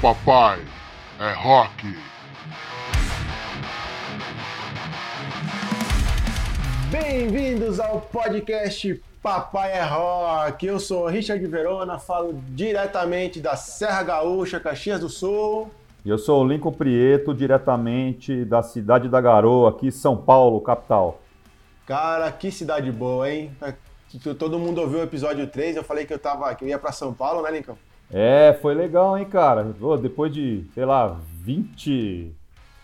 Papai é rock. Bem-vindos ao podcast Papai é Rock. Eu sou Richard Verona, falo diretamente da Serra Gaúcha, Caxias do Sul. E eu sou o Lincoln Prieto, diretamente da cidade da Garoa, aqui São Paulo, capital. Cara, que cidade boa, hein? Todo mundo ouviu o episódio 3, eu falei que eu tava, que eu ia para São Paulo, né, Lincoln? É, foi legal, hein, cara? Depois de, sei lá, 20,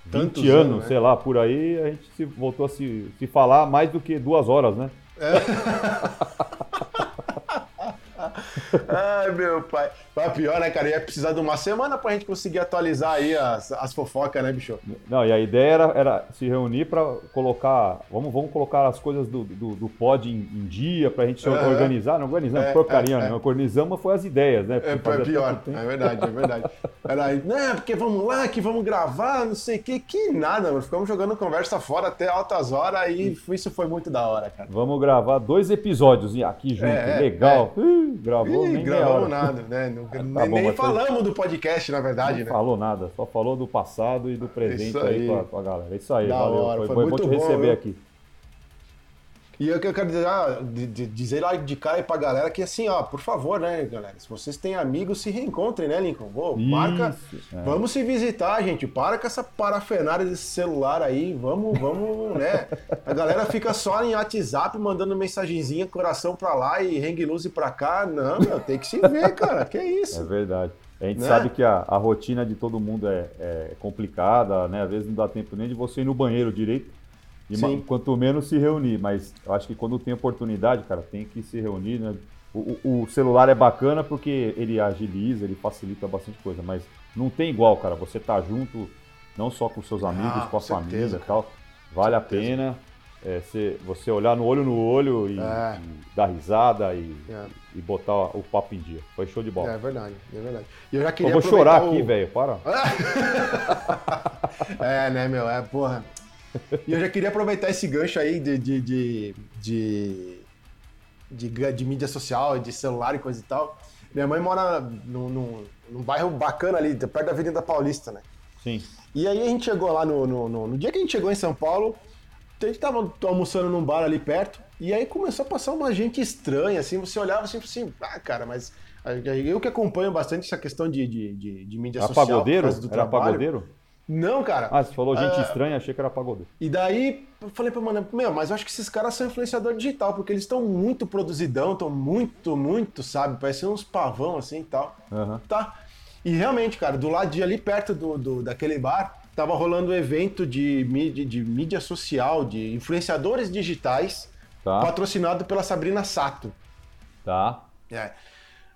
20 anos, anos né? sei lá, por aí, a gente se, voltou a se, se falar mais do que duas horas, né? É. Ai, meu pai. Mas pior, né, cara? Ia precisar de uma semana pra gente conseguir atualizar aí as, as fofocas, né, bicho? Não, e a ideia era, era se reunir pra colocar. Vamos, vamos colocar as coisas do, do, do pod em, em, dia, pra gente se uhum. organizar. Não organizamos é, porcaria, é, né? É. Organizamos foi as ideias, né? É, foi pior. É verdade, é verdade. Era, não, porque vamos lá, que vamos gravar, não sei o que, que nada, mano. Ficamos jogando conversa fora até altas horas e isso foi muito da hora, cara. Vamos gravar dois episódios aqui junto, é, é legal. É. Uh, gravou, Ih, nem gravamos nada, né? Não, tá nem, bom, nem falamos foi... do podcast, na verdade, não né? falou nada, só falou do passado e do presente aí, aí com, a, galera. Isso aí, da valeu. Hora, foi, foi, foi bom te bom, receber eu... aqui. E eu, eu quero dizer, ah, dizer lá de cara pra galera que assim, ó, por favor, né, galera? Se vocês têm amigos, se reencontrem, né, Lincoln? Pô, marca. É. Vamos se visitar, gente. Para com essa parafernália desse celular aí. Vamos, vamos, né? A galera fica só em WhatsApp mandando mensagenzinha, coração pra lá e hang loose pra cá. Não, meu, tem que se ver, cara. Que isso? É verdade. A gente né? sabe que a, a, rotina de todo mundo é, é complicada, né? Às vezes não dá tempo nem de você ir no banheiro direito. E Sim. quanto menos se reunir, mas eu acho que quando tem oportunidade, cara, tem que se reunir, né? O, o, celular é bacana porque ele agiliza, ele facilita bastante coisa, mas não tem igual, cara. Você tá junto, não só com seus amigos, ah, com a certeza, família e tal. Vale a pena é, você, você olhar no olho no olho e, é. e dar risada e, é. e botar o papo em dia. Foi show de bola. É verdade, é verdade. E eu já queria eu vou chorar o... aqui, velho, para. é, né, meu? É, porra. E eu já queria aproveitar esse gancho aí de, de, de, de, de, de mídia social, de celular e coisa e tal. Minha mãe mora num, num, num, bairro bacana ali, perto da Avenida Paulista, né? Sim. E aí a gente chegou lá no, no, no, no dia que a gente chegou em São Paulo, a gente tava almoçando num bar ali perto, e aí começou a passar uma gente estranha, assim, você olhava assim, assim, ah, cara, mas eu que acompanho bastante essa questão de, de, de, de mídia social. Pagodeiro? Do Era trabalho, pagodeiro? Não, cara. Ah, você falou gente uh, estranha, achei que era pagodeiro. E daí eu falei pra mano, meu, mas eu acho que esses caras são influenciador digital, porque eles estão muito produzidão, estão muito, muito, sabe? Parecem uns pavão assim e tal. Uhum. Tá. E realmente, cara, do lado de ali perto do, do daquele bar, tava rolando um evento de mídia, de mídia social, de influenciadores digitais, tá. patrocinado pela Sabrina Sato. Tá. É.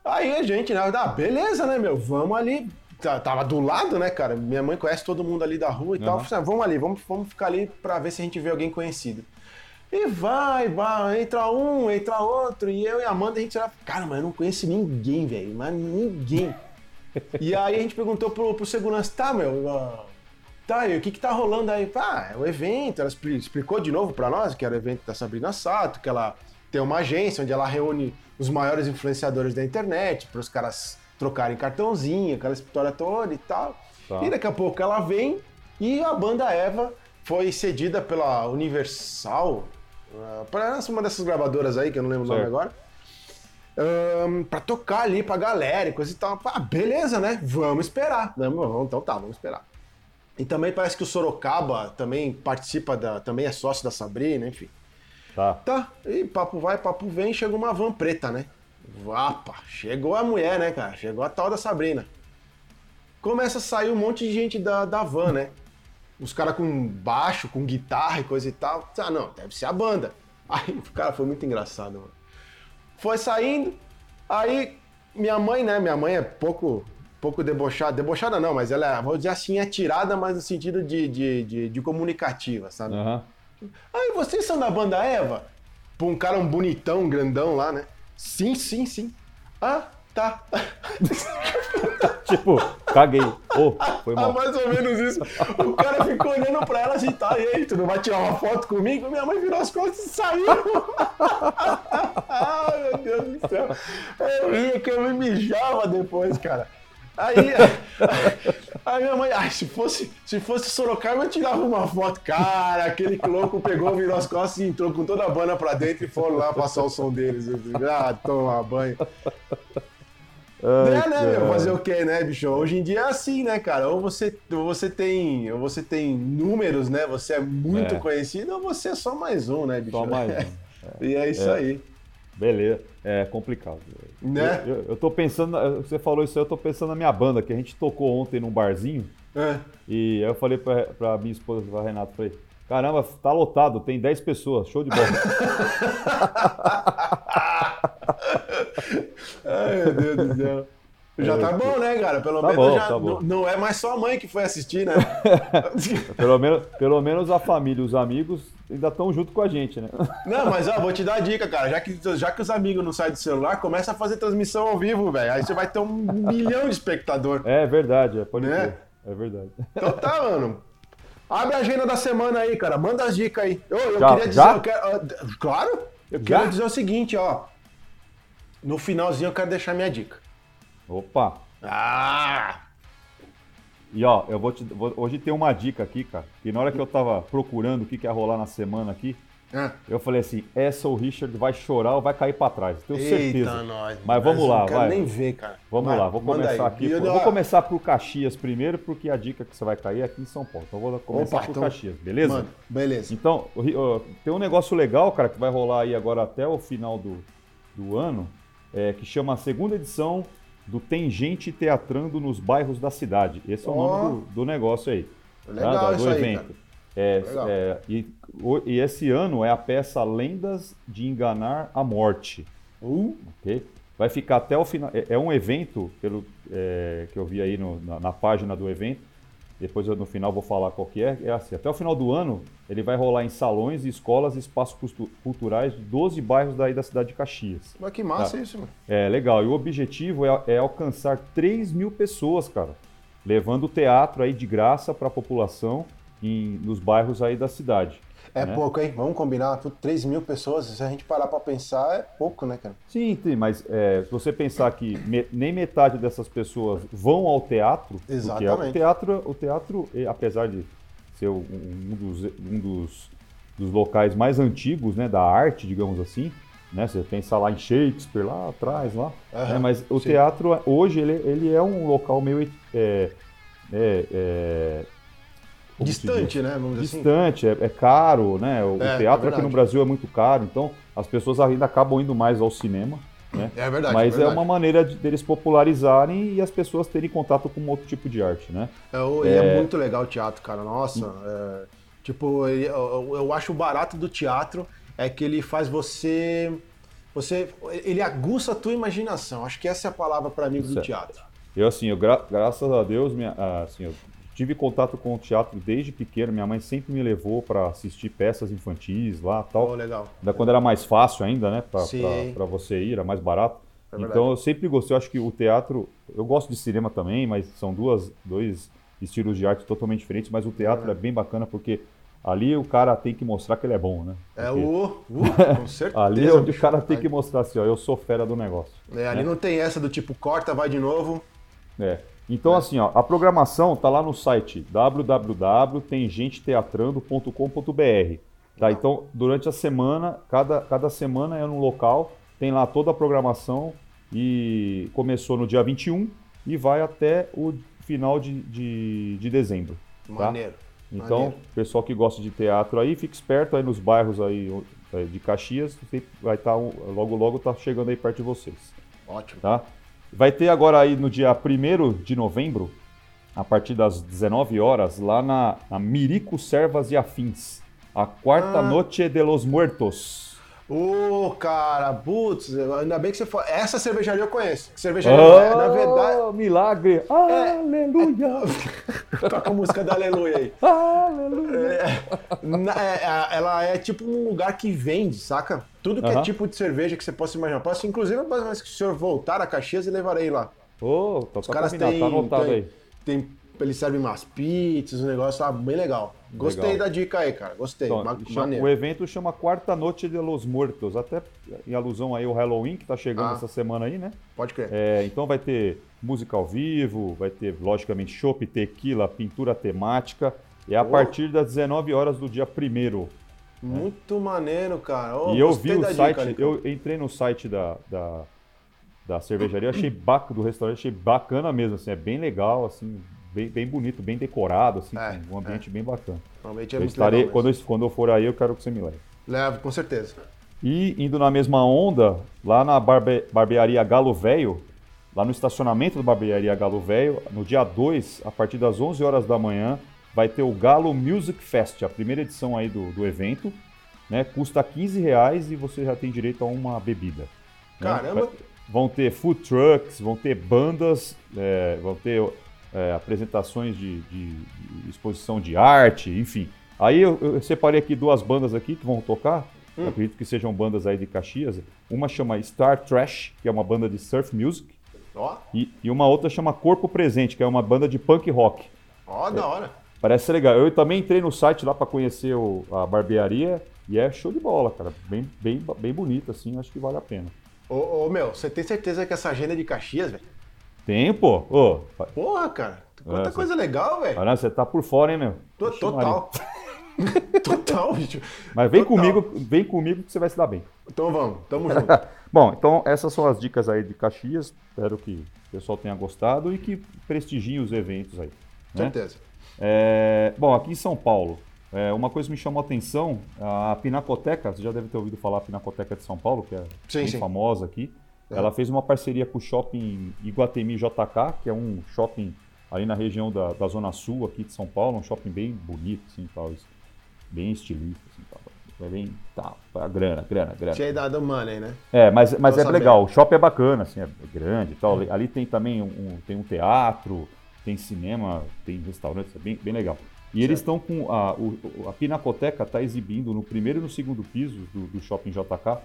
Aí a gente, né? Ah, beleza, né, meu? Vamos ali tava do lado, né, cara? Minha mãe conhece todo mundo ali da rua e uhum. tal. Falei, ah, vamos ali, vamos, vamos ficar ali pra ver se a gente vê alguém conhecido. E vai, vai, entra um, entra outro. E eu e a Amanda, a gente era. Cara, mas eu não conheço ninguém, velho. Mas ninguém. e aí a gente perguntou pro, pro segurança, tá, meu. Uh, tá, e o que que tá rolando aí? Ah, é o evento. Ela explicou de novo pra nós que era o evento da Sabrina Sato, que ela tem uma agência onde ela reúne os maiores influenciadores da internet para os caras trocarem cartãozinho, aquela história toda e tal. Tá. E daqui a pouco ela vem e a banda Eva foi cedida pela Universal, uh, para uma dessas gravadoras aí, que eu não lembro certo. o nome agora, um, para tocar ali pra galera e coisa e tal. Ah, beleza, né? Vamos esperar. Vamos, então tá, vamos esperar. E também parece que o Sorocaba também participa da. também é sócio da Sabrina, enfim. Tá. Tá. E papo vai, papo vem, chega uma van preta, né? Vapa, chegou a mulher, né, cara? Chegou a tal da Sabrina. Começa a sair um monte de gente da, da van, né? Os caras com baixo, com guitarra e coisa e tal. Ah, não, deve ser a banda. Aí, cara, foi muito engraçado, mano. Foi saindo, aí minha mãe, né? Minha mãe é pouco pouco debochada. Debochada não, mas ela, é, vou dizer assim, é tirada, mas no sentido de, de, de, de comunicativa, sabe? Uhum. Aí, vocês são da banda Eva? Pô, um cara um bonitão, um grandão lá, né? Sim, sim, sim. Ah, tá. tipo, caguei. Oh, foi mal. Ah, mais ou menos isso. O cara ficou olhando pra ela assim, tá, e aí, tu não vai tirar uma foto comigo? Minha mãe virou as costas e saiu. Ai, meu Deus do céu. Eu ria que eu me mijava depois, cara. Aí, aí minha mãe, ai, se fosse, se fosse Sorocaba, eu tirava uma foto. Cara, aquele louco pegou, virou as costas e entrou com toda a banda pra dentro e foram lá passar o som deles. Ah, toma banho. Ai, é, né, meu? Fazer o quê, né, bicho? Hoje em dia é assim, né, cara? Ou você, ou você tem. Ou você tem números, né? Você é muito é. conhecido, ou você é só mais um, né, bicho? Só mais um. É. e é isso é. aí. Beleza. É complicado. Né? Eu, eu, eu, tô pensando, você falou isso aí, eu tô pensando na minha banda, que a gente tocou ontem num barzinho. É. E aí eu falei pra, pra minha esposa, pra Renata, falei, caramba, tá lotado, tem 10 pessoas, show de bola. Ai, meu Deus do céu. Já tá bom, né, cara? Pelo tá menos bom, já tá não, não, é mais sua mãe que foi assistir, né? pelo, menos, pelo menos a família, os amigos ainda estão junto com a gente, né? Não, mas ó, vou te dar a dica, cara. Já que, já que os amigos não saem do celular, começa a fazer transmissão ao vivo, velho. Aí você vai ter um milhão de espectador. É verdade, é, pode né? É verdade. Então tá, mano. Abre a agenda da semana aí, cara. Manda as dicas aí. Eu, eu já, queria dizer, já? Eu quero, claro, eu já? queria dizer o seguinte, ó. No finalzinho eu quero deixar minha dica. Opa! Ah! E ó, eu vou te. Vou, hoje tem uma dica aqui, cara. E na hora que eu tava procurando o que, que ia rolar na semana aqui, é. eu falei assim: essa o Richard vai chorar ou vai cair para trás. Tenho Eita certeza. Nós, mas vamos lá, vai. nem ver, cara. Vamos vai, lá, vou começar aqui. Eu, vou começar por Caxias primeiro, porque a dica que você vai cair é aqui em São Paulo. Então vou começar Opa, por então, Caxias, beleza? Mano, beleza. Então, tem um negócio legal, cara, que vai rolar aí agora até o final do, do ano, é, que chama a segunda edição do Tem Gente Teatrando nos Bairros da Cidade. Esse é o oh. nome do, do, negócio aí. Legal tá? do, evento. é, é, e, e, esse ano é a peça Lendas de Enganar a Morte. Uh. Okay? Vai ficar até o final. É, é um evento, pelo é, que eu vi aí no, na, na página do evento, depois eu, no final vou falar qual que é, é assim, até o final do ano ele vai rolar em salões, escolas e espaços culturais de 12 bairros daí da cidade de Caxias. Mas que massa tá? isso, mano. É, legal. E o objetivo é, é, alcançar 3 mil pessoas, cara, levando o teatro aí de graça para a população em, nos bairros aí da cidade. É né? pouco, hein? Vamos combinar, 3 mil pessoas, se a gente parar para pensar, é pouco, né, cara? Sim, sim mas é, se você pensar que me, nem metade dessas pessoas vão ao teatro, Exatamente. o teatro, o teatro, apesar de ser um dos, um dos, dos locais mais antigos né, da arte, digamos assim, né? Você pensa lá em Shakespeare, lá atrás, lá. Uhum, né? Mas o sim. teatro, hoje, ele, ele é um local meio... É, é, é, Distante, né? Vamos assim. Distante, assim. é, é, caro, né? O, é, teatro é aqui no Brasil é muito caro, então as pessoas ainda acabam indo mais ao cinema. Né? É verdade. Mas é, verdade. é uma maneira de, deles popularizarem e as pessoas terem contato com outro tipo de arte, né? É, é... é muito legal o teatro, cara. Nossa, é, tipo, eu, eu acho o barato do teatro é que ele faz você, você, ele aguça a tua imaginação. Acho que essa é a palavra para mim do teatro. Eu assim, eu, gra graças a Deus, minha, assim, eu Tive contato com o teatro desde pequeno. Minha mãe sempre me levou para assistir peças infantis lá tal. Oh, legal. Da quando era mais fácil ainda, né? Para você ir, era mais barato. É então eu sempre gostei. Eu acho que o teatro. Eu gosto de cinema também, mas são duas, dois estilos de arte totalmente diferentes. Mas o teatro é, é bem bacana porque ali o cara tem que mostrar que ele é bom, né? É porque... É o. Uh, com certeza. ali é onde o cara tem que mostrar assim, ó, eu sou fera do negócio. É, ali né? não tem essa do tipo corta, vai de novo. É. Então, é. assim, ó, a programação tá lá no site www.temgenteteatrando.com.br. Tá? Então, durante a semana, cada, cada semana é num local, tem lá toda a programação e começou no dia 21 e vai até o final de, de, de dezembro. Tá? Maneiro. Então, Maneiro. pessoal que gosta de teatro aí, fique esperto aí nos bairros aí de Caxias, vai estar tá, logo logo tá chegando aí perto de vocês. Ótimo. Tá? Vai ter agora aí no dia 1 de novembro, a partir das 19 horas, lá na, na Mirico Servas e Afins, a quarta ah. noite de los muertos. Ô, oh, cara, putz, ainda bem que você foi. Essa cervejaria eu conheço. Cervejaria, oh, na verdade. Milagre! É, aleluia! É, toca a música da Aleluia aí. Aleluia! É, é, ela é tipo um lugar que vende, saca? Tudo que uh -huh. é tipo de cerveja que você possa imaginar. Posso, inclusive, mas que o senhor voltar a Caxias e levarei lá. Ô, oh, Os caras têm, tá anotado tem, aí. Tem eles servem umas pizzas, um negócio lá bem legal. Gostei legal. da dica aí, cara. Gostei. Então, o evento chama Quarta Noite de los Muertos, até em alusão aí ao Halloween, que tá chegando ah, essa semana aí, né? Pode crer. É, então vai ter música ao vivo, vai ter, logicamente, chopp, tequila, pintura temática. É a oh. partir das 19 horas do dia 1 Muito maneiro, cara. Oh, e eu vi o site, dica, eu entrei no site da, da, da cervejaria, achei bacana, do restaurante, achei bacana mesmo, assim, é bem legal, assim, bem, bem bonito, bem decorado, assim, é, um ambiente é. bem bacana. Realmente é eu muito estarei, quando, eu, quando eu for aí, eu quero que você me leve. Leve, com certeza. E indo na mesma onda, lá na barbe, barbearia Galo Velho, lá no estacionamento da barbearia Galo Velho, no dia 2, a partir das 11 horas da manhã, vai ter o Galo Music Fest, a primeira edição aí do, do evento. Né? Custa 15 reais e você já tem direito a uma bebida. Né? Caramba! Né? Vão ter food trucks, vão ter bandas, é, vão ter é, apresentações de, de, de, exposição de arte, enfim. Aí eu, eu, separei aqui duas bandas aqui que vão tocar. Hum. Acredito que sejam bandas aí de Caxias. Uma chama Star Trash, que é uma banda de surf music. Oh. E, e, uma outra chama Corpo Presente, que é uma banda de punk rock. Ó, oh, da hora. Parece legal. Eu também entrei no site lá para conhecer o, a barbearia e é show de bola, cara. Bem, bem, bem bonito, assim, acho que vale a pena. Ô, ô meu, você tem certeza que essa agenda é de Caxias, velho? Tem, pô. Ô, Porra, cara. Quanta é, coisa legal, velho. Olha, você tá por fora, hein, meu? Tô, total. total, bicho. Mas vem total. comigo, vem comigo que você vai se dar bem. Então vamos, tamo junto. Bom, então essas são as dicas aí de Caxias. Espero que o pessoal tenha gostado e que prestigiem os eventos aí. Né? Certeza. É, bom, aqui em São Paulo, é, uma coisa que me chamou a atenção, a Pinacoteca, você já deve ter ouvido falar a Pinacoteca de São Paulo, que é sim, bem sim. famosa aqui. Ela fez uma parceria com o shopping Iguatemi JK, que é um shopping ali na região da, da Zona Sul aqui de São Paulo, um shopping bem bonito, assim, tal, bem estilista, assim, tal. É bem, tá, grana, grana, grana. Tinha dado money, né? É, mas, mas é legal, o shopping é bacana, assim, é grande e tal. É. Ali tem também um, tem um teatro, tem cinema, tem restaurantes, é bem, bem legal. E certo. eles estão com. A, o, a Pinacoteca está exibindo no primeiro e no segundo piso do, do Shopping JK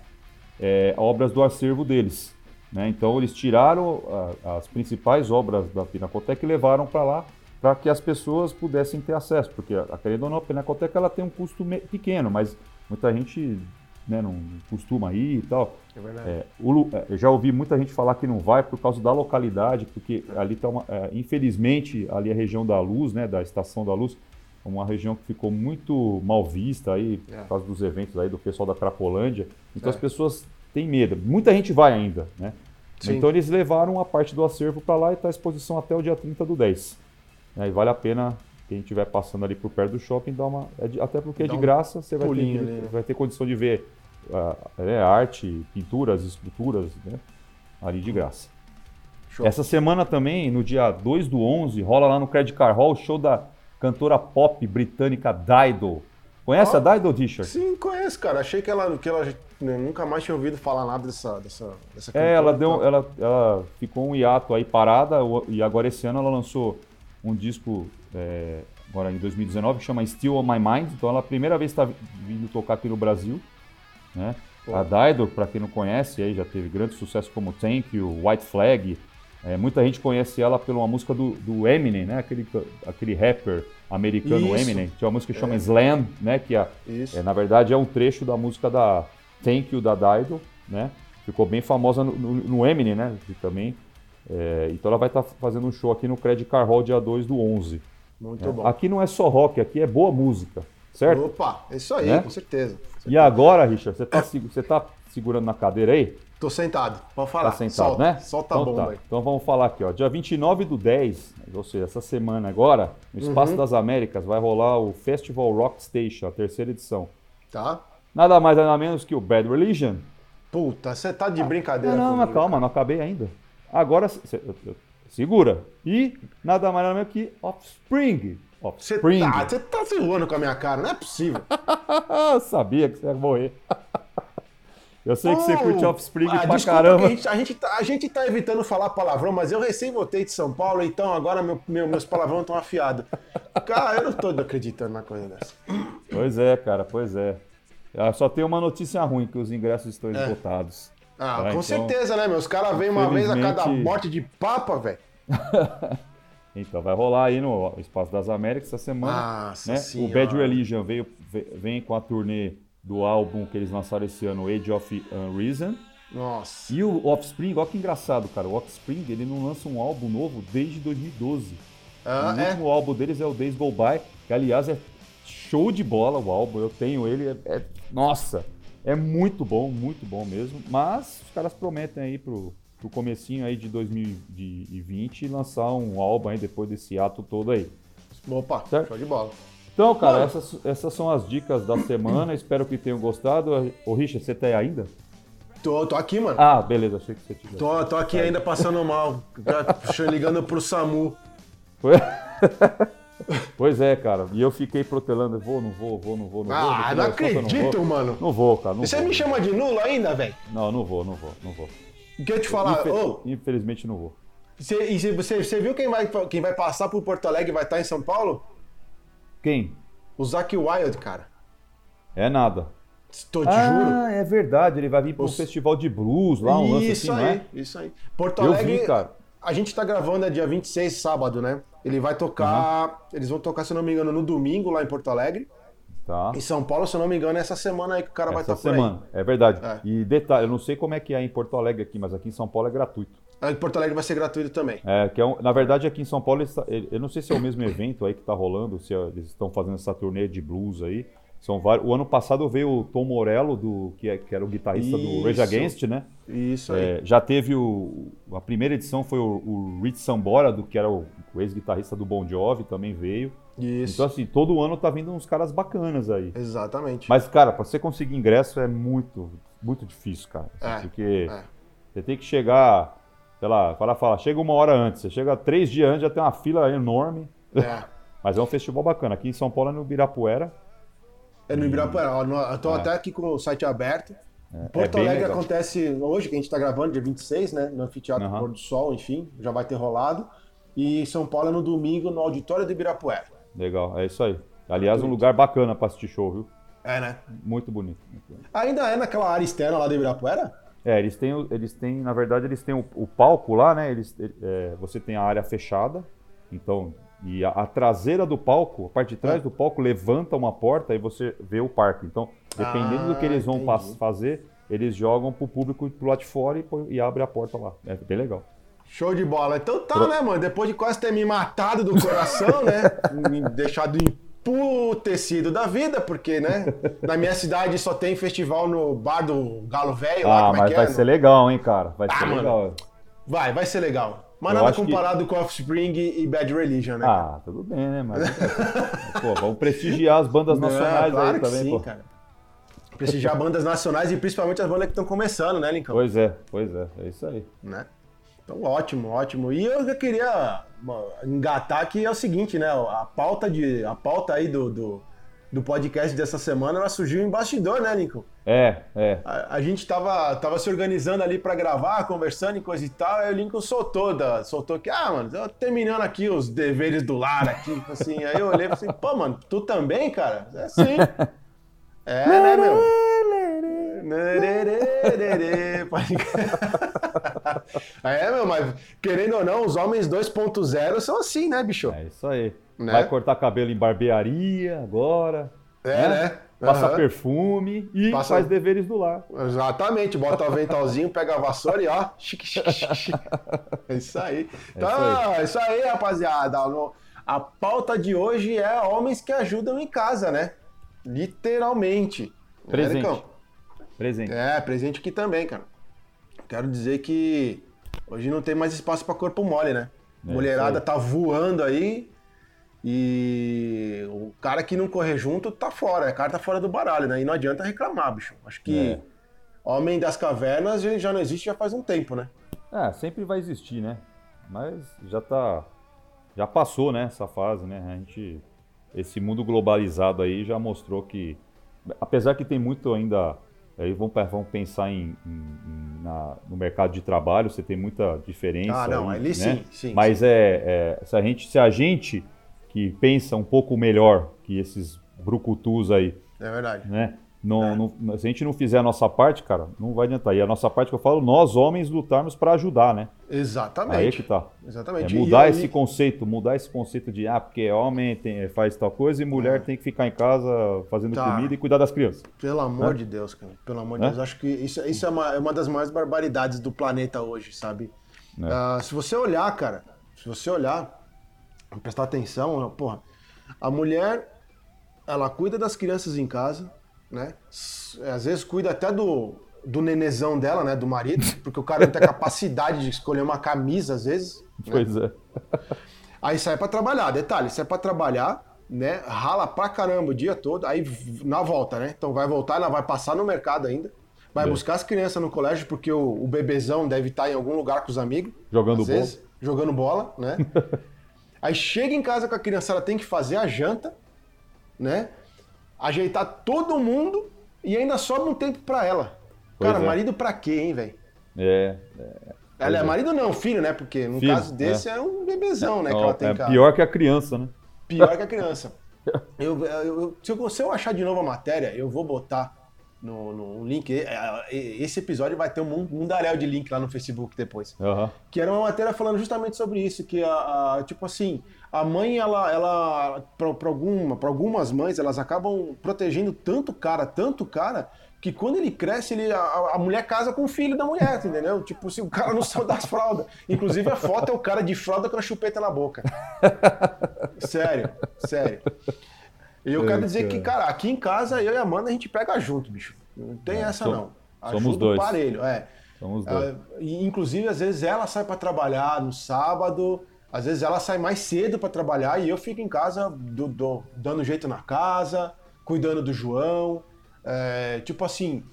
é, obras do acervo deles. Né? Então eles tiraram a, as principais obras da Pinacoteca e levaram para lá para que as pessoas pudessem ter acesso, porque a querendo ou não, a Pinacoteca ela tem um custo pequeno, mas muita gente né, não costuma ir e tal. É verdade. É, o, é, eu já ouvi muita gente falar que não vai por causa da localidade, porque ali está é, infelizmente ali a região da Luz, né, da Estação da Luz, uma região que ficou muito mal vista aí é. por causa dos eventos aí do pessoal da Crapolândia. Então as é. pessoas têm medo. Muita gente vai ainda, né? Sim. Então eles levaram a parte do acervo para lá e está à exposição até o dia 30 do 10. E vale a pena quem estiver passando ali por perto do shopping dar uma. É até porque é de graça, você vai ter, ali, né? vai ter condição de ver uh, é, arte, pinturas, esculturas, né? Ali de graça. Show. Essa semana também, no dia 2 do 11, rola lá no Credit Car Hall o show da cantora pop britânica Dido. Conhece ah, a Dido, Richard? Sim, conheço, cara. Achei que ela, que ela né, nunca mais tinha ouvido falar nada dessa, dessa, dessa. É, ela, deu, ela, ela ficou um hiato aí parada e agora esse ano ela lançou um disco é, agora em 2019 que chama Still on My Mind. Então ela é a primeira vez está vindo tocar aqui no Brasil. Né? A Dido, para quem não conhece, aí já teve grande sucesso como Thank You, White Flag. É, muita gente conhece ela pela uma música do, do Eminem, né? Aquele, aquele rapper americano Isso. Eminem. Tinha uma música que chama é. Slam, né? Que é, é, na verdade é um trecho da música da Thank You da Dido, né? Ficou bem famosa no, no, no Eminem, né? Também. É, então ela vai estar tá fazendo um show aqui no Credit Car Hall dia 2 do 11. Muito bom. Aqui não é só rock, aqui é boa música, certo? Opa, é isso aí, né? com certeza. E agora, Richard, você está você tá segurando na cadeira aí? Tô sentado, pode falar. Tá sentado, solta, né? Solta então, a bomba tá. aí. Então vamos falar aqui, ó. Dia 29 do 10, ou seja, essa semana agora, no Espaço uhum. das Américas, vai rolar o Festival Rock Station, a terceira edição. Tá. Nada mais nada menos que o Bad Religion. Puta, você tá de brincadeira Não, não, comigo, calma, cara. não acabei ainda. Agora, cê, segura. E nada mais nada menos que Offspring. Offspring. Você tá, você tá se zoando com a minha cara, não é possível. Sabia que você ia morrer. Eu sei que você curte Offspring ah, pra caramba. A gente, a, gente tá, a gente tá evitando falar palavrão, mas eu recém voltei de São Paulo, então agora meu, meu, meus palavrões estão afiados. Cara, eu não tô acreditando na coisa dessa. Pois é, cara, pois é. Só tem uma notícia ruim, que os ingressos estão é. esgotados. Ah, tá? com então, certeza, né, meu? Os caras vêm uma vez a cada morte de papa, velho. Então, vai rolar aí no Espaço das Américas essa semana. Nossa né? O Bad Religion veio, vem com a turnê do álbum que eles lançaram esse ano, Age of Unreason. Nossa. E o Offspring, olha que engraçado, cara. O Offspring, ele não lança um álbum novo desde 2012. Ah, o é? último álbum deles é o Days Go By, que aliás é show de bola o álbum. Eu tenho ele, é, é, nossa, é muito bom, muito bom mesmo. Mas os caras prometem aí pro, pro comecinho aí de 2020 lançar um álbum aí depois desse ato todo aí. Opa, certo? show de bola. Então, cara, essas, essas são as dicas da semana. Espero que tenham gostado. Ô, Richard, você tá aí ainda? Tô, tô aqui, mano. Ah, beleza, achei que você tinha. Tô, tô aqui ainda passando mal. ligando pro SAMU. Pois é, cara. E eu fiquei protelando, vou, não vou, vou, não vou, não vou. Ah, não acredito, não mano. Não vou, cara. Não você vou, me chama de nulo ainda, velho? Não, não vou, não vou, não vou. Quer eu te falar? Infel oh, infelizmente não vou. Cê, e você, você viu quem vai, quem vai passar por Porto Alegre e vai estar em São Paulo? Quem? O Zack Wild, cara. É nada. Tô te ah, juro. Ah, é verdade. Ele vai vir para um Os... festival de blues lá, um lance isso assim, aí, né? Isso aí. Porto Alegre. Eu vi, cara. A gente tá gravando é dia 26, sábado, né? Ele vai tocar. Uhum. Eles vão tocar, se não me engano, no domingo lá em Porto Alegre. Tá. Em São Paulo, se eu não me engano, é essa semana aí que o cara essa vai estar tá semana, é verdade. É. E detalhe, eu não sei como é que é em Porto Alegre aqui, mas aqui em São Paulo é gratuito. Em Porto Alegre vai ser gratuito também. É, que é um, na verdade aqui em São Paulo, eu não sei se é o mesmo evento aí que está rolando, se é, eles estão fazendo essa turnê de blues aí. São vários. O ano passado veio o Tom Morello, do, que, é, que era o guitarrista Isso. do Rage Against, né? Isso aí. É, já teve o. A primeira edição foi o, o Rich Sambora, do, que era o, o ex-guitarrista do Bon Jovi, também veio. Isso. Então, assim, todo ano tá vindo uns caras bacanas aí. Exatamente. Mas, cara, pra você conseguir ingresso é muito, muito difícil, cara. Assim, é, porque é. você tem que chegar, sei lá, fala, fala, chega uma hora antes. Você chega três dias antes, já tem uma fila enorme. É. Mas é um festival bacana. Aqui em São Paulo é no Ibirapuera. É no Ibirapuera. Eu tô é. até aqui com o site aberto. É, Porto é Alegre legal. acontece hoje, que a gente está gravando, dia 26, né? No Anfiteatro uhum. Pôr do Sol, enfim, já vai ter rolado. E São Paulo é no domingo, no auditório do Ibirapuera. Legal, é isso aí. Aliás, um lugar bacana para assistir show, viu? É, né? Muito bonito, Ainda é naquela área externa lá do Ibirapuera? É, eles têm, eles têm na verdade, eles têm o, o palco lá, né? Eles, é, você tem a área fechada, então e a, a, traseira do palco, a parte de trás é. do palco levanta uma porta e você vê o parque. Então, dependendo ah, do que eles vão fazer, eles jogam pro público pro lado de fora e, e abre a porta lá. É bem legal. Show de bola. Então tá, Pro... né, mano? Depois de quase ter me matado do coração, né? me deixado emputecido da vida, porque, né? Na minha cidade só tem festival no bar do Galo Velho. Ah, lá, mas é vai é, ser legal, hein, cara? Vai ah, ser mano, legal. Vai, vai ser legal. Mas nada comparado que... com Offspring e Bad Religion, né? Ah, tudo bem, né? Mas, pô, vamos prestigiar as bandas nacionais claro aí também, sim, pô. Cara. Prestigiar bandas nacionais e principalmente as bandas que estão começando, né, Lincoln? Pois é, pois é, é isso aí. Né? Então, ótimo, ótimo. E eu queria engatar que é o seguinte, né? A pauta, de, a pauta aí do, do, do podcast dessa semana, ela surgiu em bastidor, né, Lincoln? É, é. A, a gente tava, tava se organizando ali para gravar, conversando e coisa e tal, aí o Lincoln soltou, da, soltou que, ah, mano, tô terminando aqui os deveres do lar aqui, assim, aí eu olhei e falei, pô, mano, tu também, cara? É sim. é, né, meu? é, meu, mas querendo ou não, os homens 2.0 são assim, né, bicho? É isso aí. Né? Vai cortar cabelo em barbearia agora. É, né? né? Passa uhum. perfume e Passa... faz deveres do lar. Exatamente, bota o aventalzinho, pega a vassoura e ó, chique, chique, chique. É isso aí. Então, é isso aí, é isso aí rapaziada. A pauta de hoje é homens que ajudam em casa, né? Literalmente. Presente. Né, presente. É, presente aqui também, cara. Quero dizer que hoje não tem mais espaço para corpo mole, né? É, Mulherada tá voando aí e o cara que não correr junto tá fora, o cara tá fora do baralho, né? E não adianta reclamar, bicho. Acho que é. Homem das Cavernas já não existe já faz um tempo, né? É, sempre vai existir, né? Mas já tá. Já passou, né, essa fase, né? A gente. Esse mundo globalizado aí já mostrou que. Apesar que tem muito ainda. Aí vamos, vamos pensar em, em na, no mercado de trabalho, você tem muita diferença. Ah, não, aí, ali né? sim, sim. Mas sim. É, é, se a gente. Se a gente que pensa um pouco melhor que esses brucutus aí. É verdade. Né? Não, não, se a gente não fizer a nossa parte, cara, não vai adiantar. E a nossa parte que eu falo, nós homens lutarmos para ajudar, né? Exatamente. Aí é que tá. Exatamente. É mudar aí... esse conceito, mudar esse conceito de ah, porque homem tem, faz tal coisa e mulher é. tem que ficar em casa fazendo tá. comida e cuidar das crianças. Pelo amor é? de Deus, cara. Pelo amor de Deus. Acho que isso, isso é, uma, é uma das maiores barbaridades do planeta hoje, sabe? Uh, se você olhar, cara, se você olhar, prestar atenção, porra, a mulher, ela cuida das crianças em casa, né? Às vezes cuida até do, do nenezão dela, né? Do marido, porque o cara não tem capacidade de escolher uma camisa, às vezes. Né? Pois é. Aí sai para trabalhar. Detalhe, sai para trabalhar, né? Rala pra caramba o dia todo, aí na volta, né? Então vai voltar, ela vai passar no mercado ainda. Vai buscar as crianças no colégio, porque o, o, bebezão deve estar em algum lugar com os amigos. Jogando bola. Vezes, jogando bola, né? aí chega em casa com a criança, ela tem que fazer a janta, né? Ajeitar todo mundo e ainda sobra um tempo para ela. Pois Cara, é. marido pra quê, hein, velho? É, é. Ela é, é marido não, filho, né? Porque no filho, caso desse é. é. um bebezão, né? que ela tem é pior que a criança, né? Pior que a criança. eu, eu, se, eu, se eu achar de novo a matéria, eu vou botar no, no link. Esse episódio vai ter um mundaréu de link lá no Facebook depois. Uhum. Que era uma matéria falando justamente sobre isso, que a, a tipo assim, a mãe, ela, ela para alguma, algumas mães, elas acabam protegendo tanto o cara, tanto o cara, que quando ele cresce, ele, a, a, mulher casa com o filho da mulher, entendeu? Tipo, se o cara não sabe das fraldas. Inclusive, a foto é o cara de fralda com a chupeta na boca. sério, sério. E eu quero dizer que, cara, aqui em casa, eu e a Amanda, a gente pega junto, bicho. Não tem é, essa, não. Ajuda somos dois. parelho, é. Somos dois. Uh, inclusive, às vezes, ela sai para trabalhar no sábado, às vezes ela sai mais cedo para trabalhar e eu fico em casa do, do, dando jeito na casa, cuidando do João. É, tipo assim,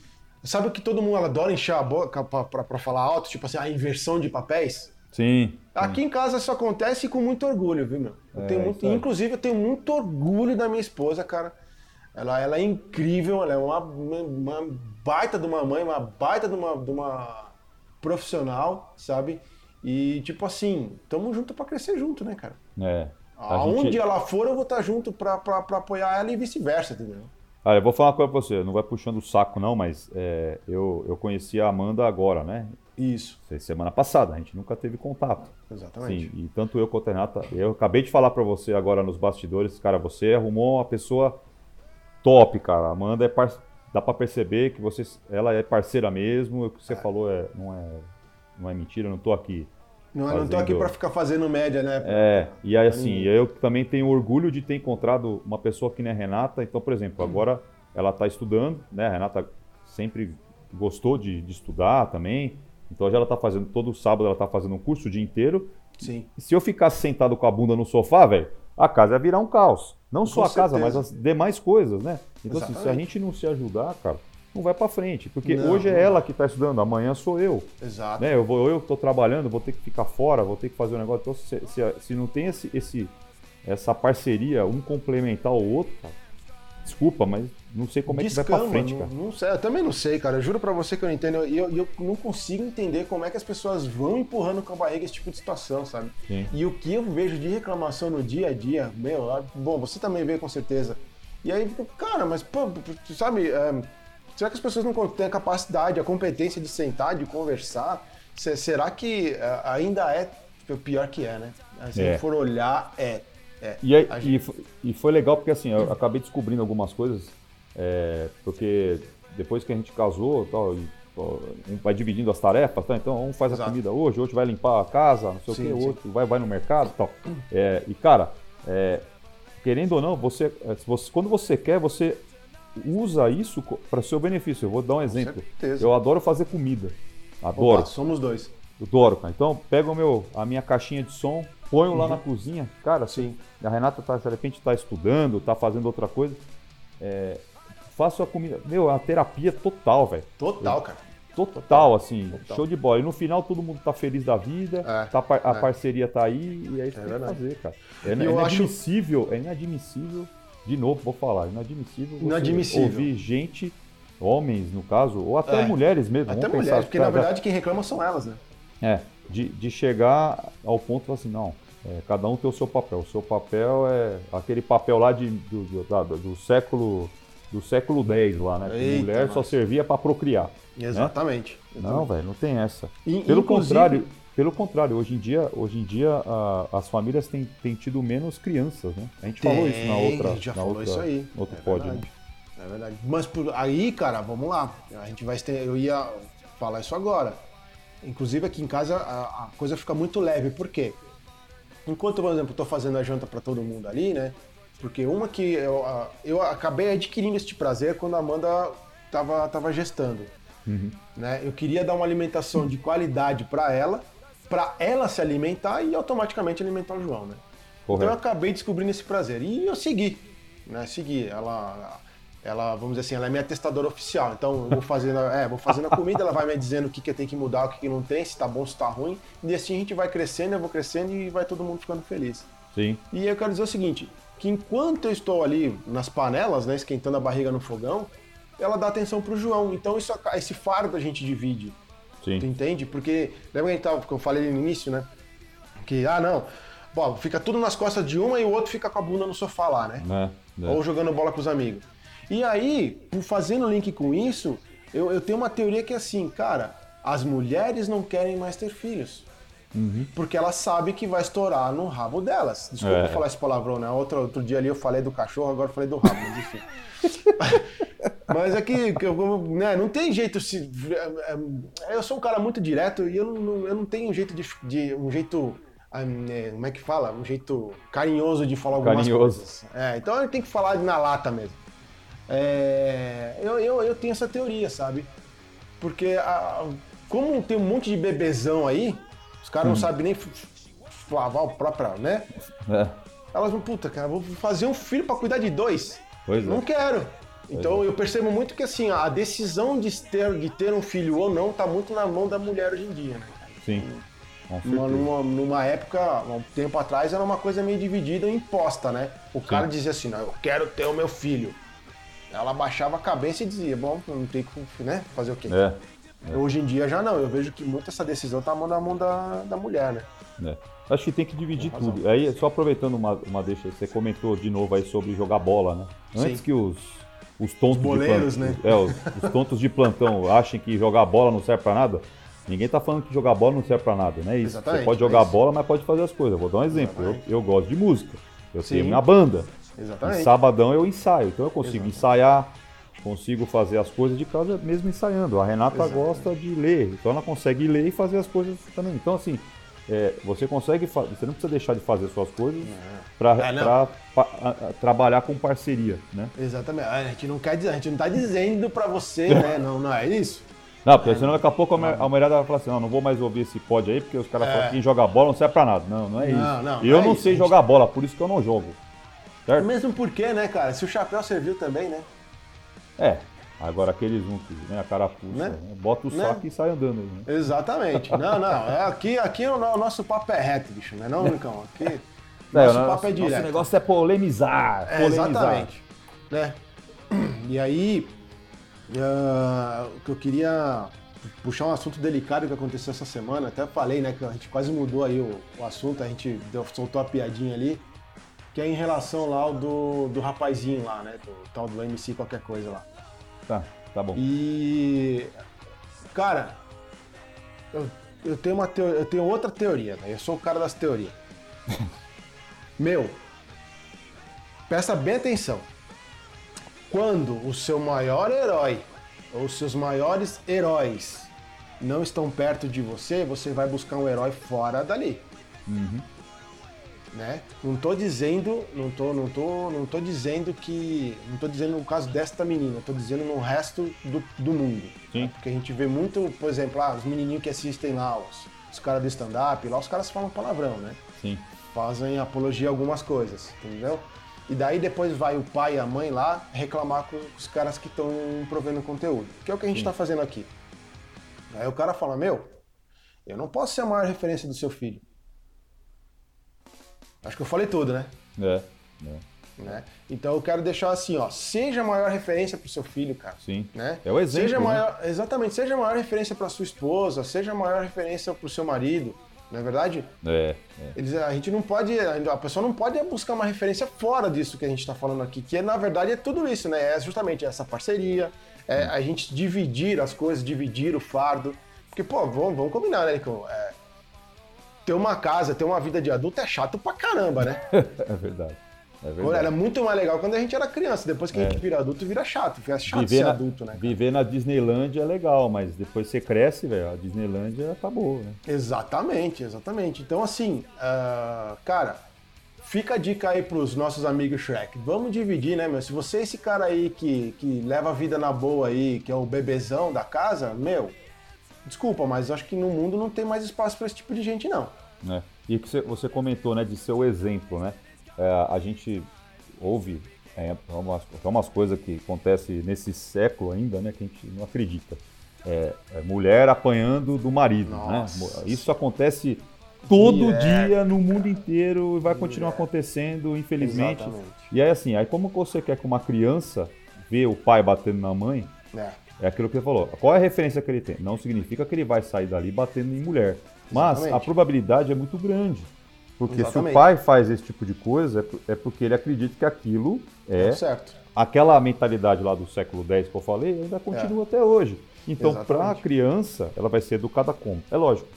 sabe que todo mundo adora encher a boca para falar alto? Tipo assim, a inversão de papéis? Sim. Aqui em casa isso acontece com muito orgulho, viu, meu? Eu é, tenho muito, inclusive, eu tenho muito orgulho da minha esposa, cara. Ela, ela é incrível, ela é uma, uma baita de uma mãe, uma baita de uma, de uma profissional, sabe? E, tipo assim, tamo junto para crescer junto, né, cara? É. Aonde gente... ela for, eu vou estar tá junto para apoiar ela e vice-versa, entendeu? Olha, eu vou falar uma coisa pra você, não vai puxando o saco não, mas é, eu, eu conheci a Amanda agora, né? Isso. Semana passada, a gente nunca teve contato. Exatamente. Sim, e tanto eu quanto a Renata, eu acabei de falar para você agora nos bastidores, cara, você arrumou uma pessoa top, cara. A Amanda é par... dá para perceber que você, ela é parceira mesmo, o que você é. falou é, não, é, não é mentira, eu não tô aqui não, fazendo... não tô aqui para ficar fazendo média, né? É, e aí assim, eu também tenho orgulho de ter encontrado uma pessoa que nem a Renata. Então, por exemplo, uhum. agora ela está estudando, né? A Renata sempre gostou de, de estudar também. Então já ela está fazendo, todo sábado ela está fazendo um curso o dia inteiro. Sim. E se eu ficasse sentado com a bunda no sofá, velho, a casa ia virar um caos. Não com só a certeza. casa, mas as demais coisas, né? Então, assim, se a gente não se ajudar, cara, não vai para frente. Porque não, hoje é ela que está estudando, amanhã sou eu. Exato. Né? Eu vou, eu estou trabalhando, vou ter que ficar fora, vou ter que fazer um negócio. Então, se, se, se não tem esse, esse, essa parceria, um complementar o outro, cara, desculpa, mas não sei como Descamba, é que vai para frente, cara. Não, não, sei, eu também não sei, cara. Eu juro para você que eu não entendo. E eu, eu, não consigo entender como é que as pessoas vão empurrando com a barriga esse tipo de situação, sabe? Sim. E o que eu vejo de reclamação no dia a dia, meu, bom, você também vê com certeza. E aí, cara, mas, pô, sabe, é, Será que as pessoas não têm a capacidade, a competência de sentar, de conversar? Será que uh, ainda é o pior que é, né? Se é. for olhar, é. é. E, aí, gente... e, foi legal porque assim, eu acabei descobrindo algumas coisas, é, porque depois que a gente casou tal, e, um vai dividindo as tarefas, tá? então um faz Exato. a comida hoje, outro vai limpar a casa, não sei sim, o que, outro vai, vai no mercado tal. É, e cara, é, querendo ou não, você, você, quando você quer, você usa isso para seu benefício. Eu vou dar um exemplo. Eu adoro fazer comida. Adoro. Opa, somos dois. Adoro, cara. Então, pego meu, a minha caixinha de som, ponho uhum. lá na cozinha. Cara, assim, a Renata tá, de repente está estudando, está fazendo outra coisa. É, faço a comida. Meu, é uma terapia total, velho. Total, cara. Total, total assim, total. show de bola. E no final todo mundo tá feliz da vida, é, tá, a é. parceria tá aí e é isso que é tem que fazer, cara. É, é inadmissível, acho... é inadmissível de novo, vou falar, inadmissível, inadmissível. ouvir gente, homens no caso, ou até é. mulheres mesmo. Até mulheres, pensar, porque na verdade quem reclama são elas, né? É, de, de chegar ao ponto assim, não, é, cada um tem o seu papel. O seu papel é aquele papel lá de, do, do, do século do século X lá, né? Eita, mulher nossa. só servia para procriar. Né? Exatamente. Né? Não, velho, não tem essa. E, pelo contrário, pelo contrário, hoje em dia, hoje em dia a, as famílias têm, têm tido menos crianças, né? A gente tem, falou isso na outra, a gente já falou outra, isso aí. outro é pódio. Né? É verdade. Mas por aí, cara, vamos lá. A gente vai ter, eu ia falar isso agora. Inclusive aqui em casa a, a coisa fica muito leve. Por quê? Enquanto, por exemplo, estou fazendo a janta para todo mundo ali, né? Porque uma que eu, eu acabei adquirindo este prazer quando a Amanda estava tava gestando. Uhum. Né? Eu queria dar uma alimentação de qualidade para ela, para ela se alimentar e automaticamente alimentar o João, né? Correto. Então eu acabei descobrindo esse prazer e eu segui, né? Segui. Ela, ela, vamos dizer assim, ela é minha testadora oficial. Então eu vou fazendo, é, vou fazendo a comida, ela vai me dizendo o que, que tem que mudar, o que, que não tem, se tá bom, se tá ruim. E assim a gente vai crescendo, eu vou crescendo e vai todo mundo ficando feliz. Sim. E eu quero dizer o seguinte, que enquanto eu estou ali nas panelas, né, esquentando a barriga no fogão, ela dá atenção pro João. Então isso, esse fardo a gente divide. Sim. Tu entende? Porque lembra que, tava, que eu falei no início, né? Que, ah, não, bom, fica tudo nas costas de uma e o outro fica com a bunda no sofá lá, né? É, é. Ou jogando bola com os amigos. E aí, fazendo link com isso, eu, eu tenho uma teoria que é assim, cara, as mulheres não querem mais ter filhos. Uhum. Porque ela sabe que vai estourar no rabo delas. Desculpa é. falar esse palavrão, né? Outro, outro dia ali eu falei do cachorro, agora eu falei do rabo, mas enfim. mas é que, que eu, né, não tem jeito se. É, é, eu sou um cara muito direto e eu não, eu não tenho um jeito de. de um jeito. É, como é que fala? Um jeito carinhoso de falar algumas carinhoso. coisas. É, então eu tenho que falar na lata mesmo. É, eu, eu, eu tenho essa teoria, sabe? Porque a, como tem um monte de bebezão aí, os caras hum. não sabem nem lavar o próprio, né? É. Elas vão, puta, cara, vou fazer um filho para cuidar de dois. Pois não é. quero. Então é. eu percebo muito que assim, a decisão de ter, de ter um filho ou não tá muito na mão da mulher hoje em dia, né? Sim. Numa, numa, numa, época, um tempo atrás, era uma coisa meio dividida e imposta, né? O Sim. cara dizia assim, não, eu quero ter o meu filho. Ela baixava a cabeça e dizia, bom, não tem que né, fazer o quê? É. É. Hoje em dia já não, eu vejo que muito essa decisão tá na mão da, da mulher, né? É. Acho que tem que dividir tudo. Aí, só aproveitando uma, uma deixa, você comentou de novo aí sobre jogar bola, né? Antes Sim. que os, os tontos os boleiros, de plantão, né? É, os, os, tontos de plantão achem que jogar bola não serve para nada. Ninguém tá falando que jogar bola não serve para nada, né? Isso. Exatamente, você pode jogar é bola, mas pode fazer as coisas. Vou dar um exemplo. Eu, eu, gosto de música. Eu Sim. tenho minha banda. Exatamente. E sabadão eu ensaio. Então eu consigo Exatamente. ensaiar, consigo fazer as coisas de casa mesmo ensaiando. A Renata Exatamente. gosta de ler, então ela consegue ler e fazer as coisas também. Então, assim, é, você consegue, você não precisa deixar de fazer suas coisas para é, trabalhar com parceria, né? Exatamente. A gente não quer dizer, a gente não está dizendo para você, né? Não, não é isso. Não, porque é, senão daqui a pouco a, a mulherada vai falar assim, não, não vou mais ouvir esse pod aí, porque os caras é. falam que quem joga bola não serve pra nada. Não, não é não, isso. Não, eu não, é sei isso, jogar gente... bola, por isso que eu não jogo. Certo? Mesmo porque, né, cara? Se o chapéu serviu também, né? É. Agora aqueles um que né, a carapuça, né? Né? bota o né? saco e sai andando. Né? Exatamente. Não, não. É aqui, aqui o nosso papo é reto, bicho, né? Não, Nicão? Aqui. É, nosso é, papo é direto. Nosso negócio é polemizar. É, exatamente. Né? E aí, uh, o que eu queria puxar um assunto delicado que aconteceu essa semana, até falei, né, que a gente quase mudou aí o, o assunto, a gente deu, soltou a piadinha ali, que é em relação lá ao do, do rapazinho lá, né, do tal do MC qualquer coisa lá. Tá, tá bom. E. Cara, eu, eu tenho uma teoria, eu tenho outra teoria, né? Eu sou o cara das teorias. Meu, presta bem atenção. Quando o seu maior herói ou seus maiores heróis não estão perto de você, você vai buscar um herói fora dali. Uhum né? Não tô dizendo, não tô, não tô, não tô dizendo que, não tô dizendo no caso desta menina, tô dizendo no resto do, do mundo. Né? Porque a gente vê muito, por exemplo, ah, os menininhos que assistem lá, os, os caras do stand-up, lá os caras falam palavrão, né? Sim. Fazem apologia a algumas coisas, entendeu? E daí depois vai o pai e a mãe lá reclamar com os caras que estão provendo conteúdo, que é o que a gente está fazendo aqui. Aí o cara fala, meu, eu não posso ser a maior referência do seu filho. Acho que eu falei tudo, né? É. é. Né? Então eu quero deixar assim, ó, seja a maior referência para o seu filho, cara. Sim. Né? É o exemplo. Seja né? maior, exatamente, seja a maior referência para sua esposa, seja a maior referência para o seu marido, não é verdade? É. é. Eles, a gente não pode, a pessoa não pode buscar uma referência fora disso que a gente está falando aqui, que na verdade é tudo isso, né? É justamente essa parceria, é a gente dividir as coisas, dividir o fardo. Porque, pô, vamos, vamos combinar, né, Nico? É, ter uma casa, ter uma vida de adulto é chato pra caramba, né? é verdade. É verdade. Era muito mais legal quando a gente era criança. Depois que a gente é. vira adulto, vira chato. Fica chato viver ser na, adulto, né? Cara? Viver na Disneylandia é legal, mas depois você cresce, velho, a Disneylandia acabou, né? Exatamente, exatamente. Então, assim, uh, cara, fica a dica aí pros nossos amigos Shrek. Vamos dividir, né, meu? Se você é esse cara aí que, que leva a vida na boa aí, que é o bebezão da casa, meu, desculpa, mas acho que no mundo não tem mais espaço para esse tipo de gente, não. É. E que você comentou, né, de ser o exemplo, né? É, a gente ouve é, umas, umas coisas que acontecem nesse século ainda, né, que a gente não acredita. É, é mulher apanhando do marido, né? Nossa. né? Isso acontece todo dia no mundo inteiro e vai continuar acontecendo, infelizmente. Exatamente. E aí assim, aí como você quer que uma criança vê o pai batendo na mãe, é. É aquilo que você falou. Qual é a referência que ele tem? Não significa que ele vai sair dali batendo em mulher. Mas Exatamente. a probabilidade é muito grande. Porque Exatamente. se o pai faz esse tipo de coisa, é, é porque ele acredita que aquilo é. Certo. Aquela mentalidade lá do século X que eu falei ainda continua é. até hoje. Então, para a criança, ela vai ser educada como? É lógico.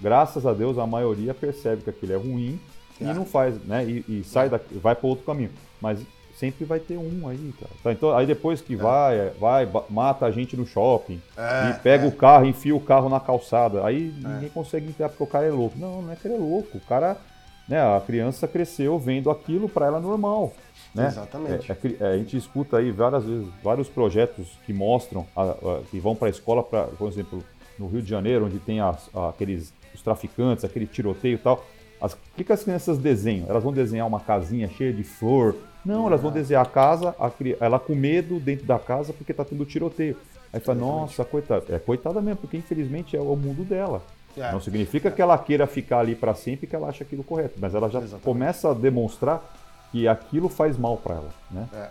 Graças a Deus, a maioria percebe que aquilo é ruim é. e não faz, né? E, e sai daqui, vai para outro caminho. Mas sempre vai ter um aí, cara. Tá, então, aí depois que é. vai, é, vai, mata a gente no shopping é, e pega é. o carro, enfia o carro na calçada. Aí é. ninguém consegue entender porque o cara é louco. Não, não é que ele é louco. O cara, né, a criança cresceu vendo aquilo para ela normal. Né? Exatamente. É, a gente escuta aí várias vezes vários projetos que mostram, a, a, que vão para a escola, pra, por exemplo, no Rio de Janeiro, onde tem as, aqueles os traficantes, aquele tiroteio e tal. As, o que, que as crianças desenham? Elas vão desenhar uma casinha cheia de flor, não, elas vão desenhar a casa, a, ela com medo dentro da casa porque tá tendo tiroteio. Aí fala, nossa, coitada. É coitada mesmo, porque infelizmente é o mundo dela. É. Não significa que ela queira ficar ali para sempre que ela acha aquilo correto, mas ela já Exatamente. começa a demonstrar que aquilo faz mal para ela, né? É.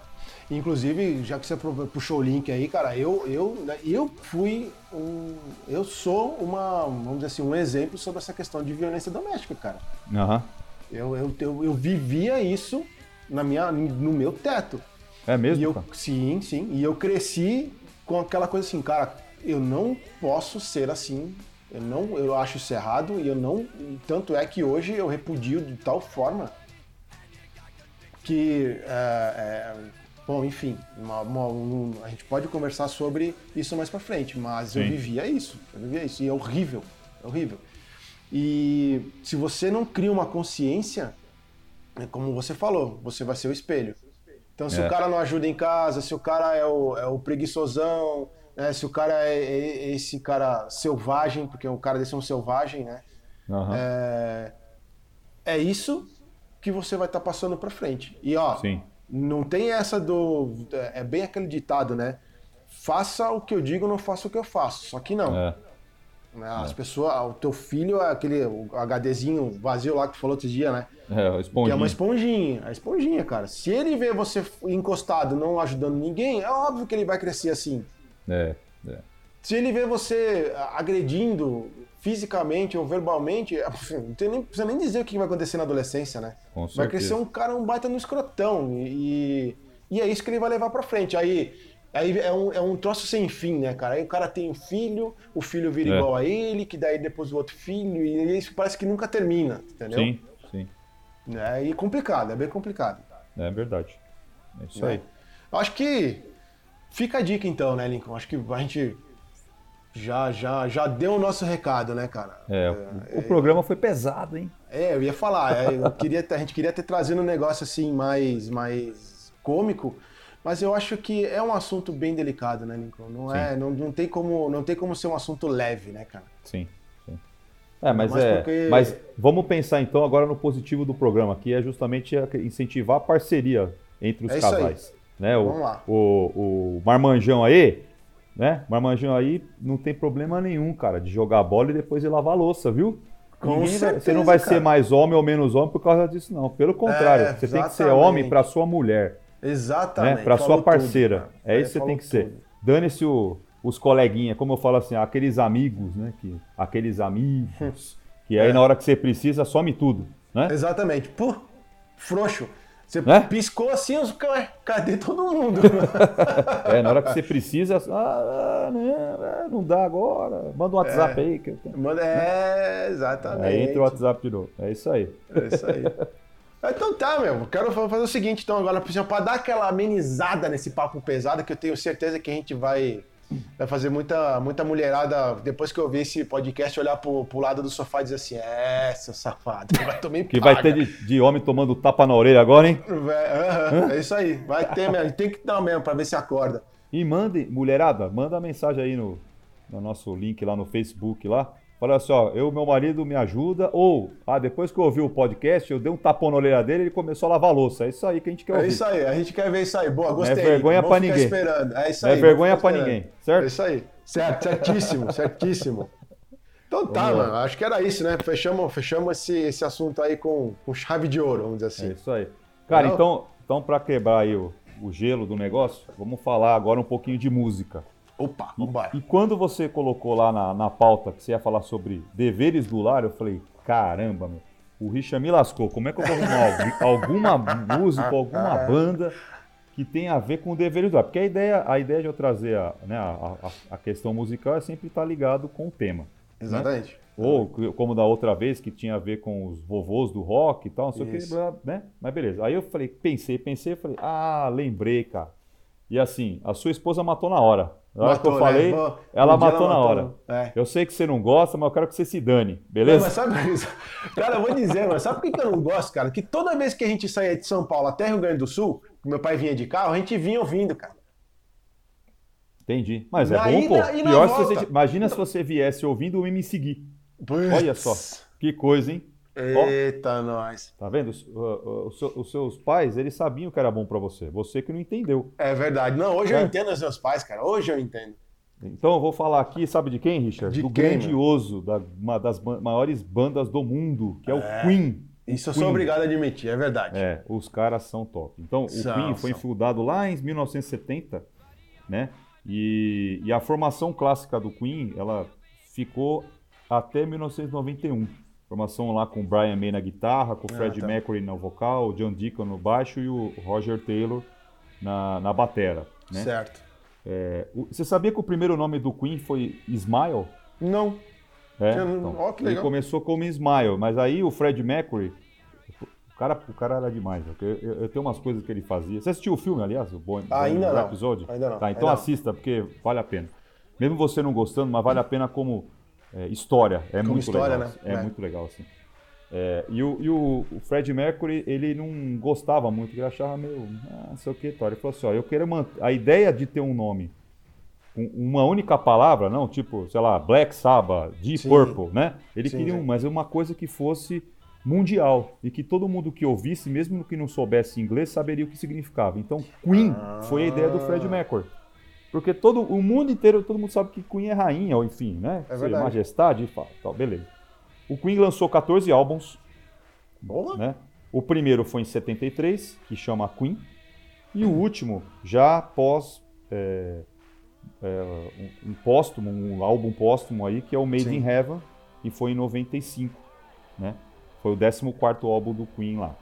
Inclusive, já que você puxou o link aí, cara, eu eu né, eu fui um, eu sou uma, vamos dizer assim, um exemplo sobre essa questão de violência doméstica, cara. Uhum. Eu, eu, eu, eu vivia isso na minha, no meu teto. É mesmo? E eu, sim, sim. E eu cresci com aquela coisa assim, cara, eu não posso ser assim. Eu não, eu acho isso errado e eu não. Tanto é que hoje eu repudio de tal forma que, é, é, bom, enfim, uma, uma, um, a gente pode conversar sobre isso mais para frente, mas Sim. eu vivia isso, eu vivia isso e é horrível, é horrível. E se você não cria uma consciência como você falou, você vai ser o espelho. Então, se é. o cara não ajuda em casa, se o cara é o, é o preguiçosão, né? se o cara é, é, esse cara selvagem, porque o cara desse é um selvagem, né? Uhum. É, é isso que você vai estar tá passando para frente. E ó, Sim. não tem essa do. É bem aquele ditado, né? Faça o que eu digo, não faça o que eu faço. Só que não. É. Né? As é. pessoas, o teu filho é aquele HDzinho vazio lá que tu falou outro dia, né? É, esponjinha. Que é uma esponjinha. A esponjinha, cara. Se ele vê você encostado, não ajudando ninguém, é óbvio que ele vai crescer assim. É, é. Se ele vê você agredindo fisicamente ou verbalmente, não nem, precisa nem dizer o que vai acontecer na adolescência, né? Com vai crescer um cara, um baita no escrotão. E, e é isso que ele vai levar pra frente. Aí Aí é um, é um troço sem fim, né, cara? Aí o cara tem um filho, o filho vira é. igual a ele, que daí depois o outro filho, e isso parece que nunca termina, entendeu? Sim, sim. É, e complicado, é bem complicado. É verdade. É isso é. aí. Acho que fica a dica então, né, Lincoln? Acho que a gente já, já, já deu o nosso recado, né, cara? É, o, o programa foi pesado, hein? É, eu ia falar, é, eu queria, a gente queria ter trazido um negócio assim mais, mais cômico, mas eu acho que é um assunto bem delicado, né, Lincoln? Não, é, não, não, tem como, não tem como ser um assunto leve, né, cara? Sim, sim. É, mas, mas é, porque... mas vamos pensar então agora no positivo do programa, que é justamente incentivar a parceria entre os é casais. Né? O, vamos lá. O, o Marmanjão aí, né? Marmanjão aí não tem problema nenhum, cara, de jogar bola e depois ir lavar a louça, viu? Com certeza, você não vai cara. ser mais homem ou menos homem por causa disso, não. Pelo contrário, é, você tem que ser homem para sua mulher. Exatamente. Né? Para sua parceira. Tudo, é isso que você tem que tudo. ser. Dane-se os coleguinhas, como eu falo assim, aqueles amigos, né? Que, aqueles amigos Que aí é. na hora que você precisa, some tudo, né? Exatamente. Pô, frouxo. Você é? piscou assim, os cadê todo mundo? é, na hora que você precisa, ah, não, é, não dá agora. Manda um WhatsApp é, aí. Que. Manda, é, exatamente. Aí entra o WhatsApp de novo. É isso aí. É isso aí. Então tá, meu. Quero fazer o seguinte, então, agora, para dar aquela amenizada nesse papo pesado, que eu tenho certeza que a gente vai Vai fazer muita, muita mulherada, depois que eu ver esse podcast, olhar pro, pro lado do sofá e dizer assim: é, seu safado, vai tomar Que vai ter de, de, homem tomando tapa na orelha agora, hein? É, é isso aí, vai ter mesmo, tem que dar mesmo pra ver se acorda. E mande, mulherada, manda a mensagem aí no, no nosso link lá no Facebook lá. Fala assim, ó, eu, meu marido me ajuda, ou, ah, depois que eu ouvi o podcast, eu dei um tapão na orelha dele e ele começou a lavar a louça. É isso aí que a gente quer é ouvir. É isso aí, a gente quer ver isso aí. Boa, gostei. Não é vergonha pra ninguém. Esperando. É isso aí. Não é vergonha pra ninguém, certo? É isso aí. Certo, certíssimo, certíssimo. Então tá, mano, acho que era isso, né? Fechamos, fechamos esse, esse assunto aí com, com chave de ouro, vamos dizer assim. É isso aí. Cara, Não? então, então para quebrar aí o, o gelo do negócio, vamos falar agora um pouquinho de música. Opa, vambora. E, e quando você colocou lá na, na pauta que você ia falar sobre deveres do lar, eu falei, caramba, meu, o Richard me lascou. Como é que eu vou arrumar alguma música, alguma banda que tenha a ver com o deveres do lar? Porque a ideia, a ideia de eu trazer a, né, a, a, a questão musical é sempre estar ligado com o tema. Né? Exatamente. Né? Ou como da outra vez, que tinha a ver com os vovôs do rock e tal, não sei o que, né? Mas beleza. Aí eu falei, pensei, pensei, falei, ah, lembrei, cara. E assim, a sua esposa matou na hora. Na hora matou, que eu né? falei, né? ela matou ela na hora. É. Eu sei que você não gosta, mas eu quero que você se dane, beleza? Não, mas sabe? Cara, eu vou dizer, mas sabe por que eu não gosto, cara? Que toda vez que a gente saía de São Paulo até Rio Grande do Sul, meu pai vinha de carro, a gente vinha ouvindo, cara. Entendi. Mas é na bom, ida, pô. Pior se você, imagina se você viesse ouvindo e me seguir. Olha só. Que coisa, hein? Eita, nós. Tá vendo? Os, os, os, seus pais, eles sabiam que era bom para você. Você que não entendeu. É verdade. Não, hoje é. eu entendo os meus pais, cara. Hoje eu entendo. Então eu vou falar aqui, sabe de quem, Richard? De do quem, grandioso, da, uma das maiores bandas do mundo, que é, é. o Queen. Isso eu Queen. sou obrigado a admitir, é verdade. É, os caras são top. Então, são, o Queen foi são. fundado lá em 1970, né? E, e a formação clássica do Queen, ela ficou até 1991. Formação lá com o Brian May na guitarra, com o Fred ah, tá. Mercury no vocal, o John Deacon no baixo e o Roger Taylor na, na batera. Né? Certo. É, o, você sabia que o primeiro nome do Queen foi Smile? Não. É, então, ele começou como Smile, mas aí o Fred Mercury, o cara, o cara era demais. Eu, eu, eu tenho umas coisas que ele fazia. Você assistiu o filme, aliás, o bom, Ainda não. episódio? Ainda não. Tá, então Ainda assista, porque vale a pena. Mesmo você não gostando, mas vale a pena como é, história. É Como muito história, legal. Né? É, é, muito legal, assim. É, e o, e o, o, Fred Mercury, ele não gostava muito, ele achava meio, ah, não sei o que, Tori. Ele falou assim, ó, eu quero manter, a ideia de ter um nome, uma única palavra, não, tipo, sei lá, Black Sabbath, Deep sim. Purple, né? Ele sim, queria, um, mas uma coisa que fosse mundial e que todo mundo que ouvisse, mesmo que não soubesse inglês, saberia o que significava. Então, Queen ah. foi a ideia do Fred Mercury. Porque todo o mundo inteiro, todo mundo sabe que Queen é rainha, ou enfim, né? É verdade. Majestade, fala, tal, beleza. O Queen lançou 14 álbuns. Boa. Né? O primeiro foi em 73, que chama Queen. E o último, já após é, é, um, um, póstumo, um álbum póstumo aí, que é o Made Sim. in Heaven, que foi em 95. Né? Foi o 14 álbum do Queen lá.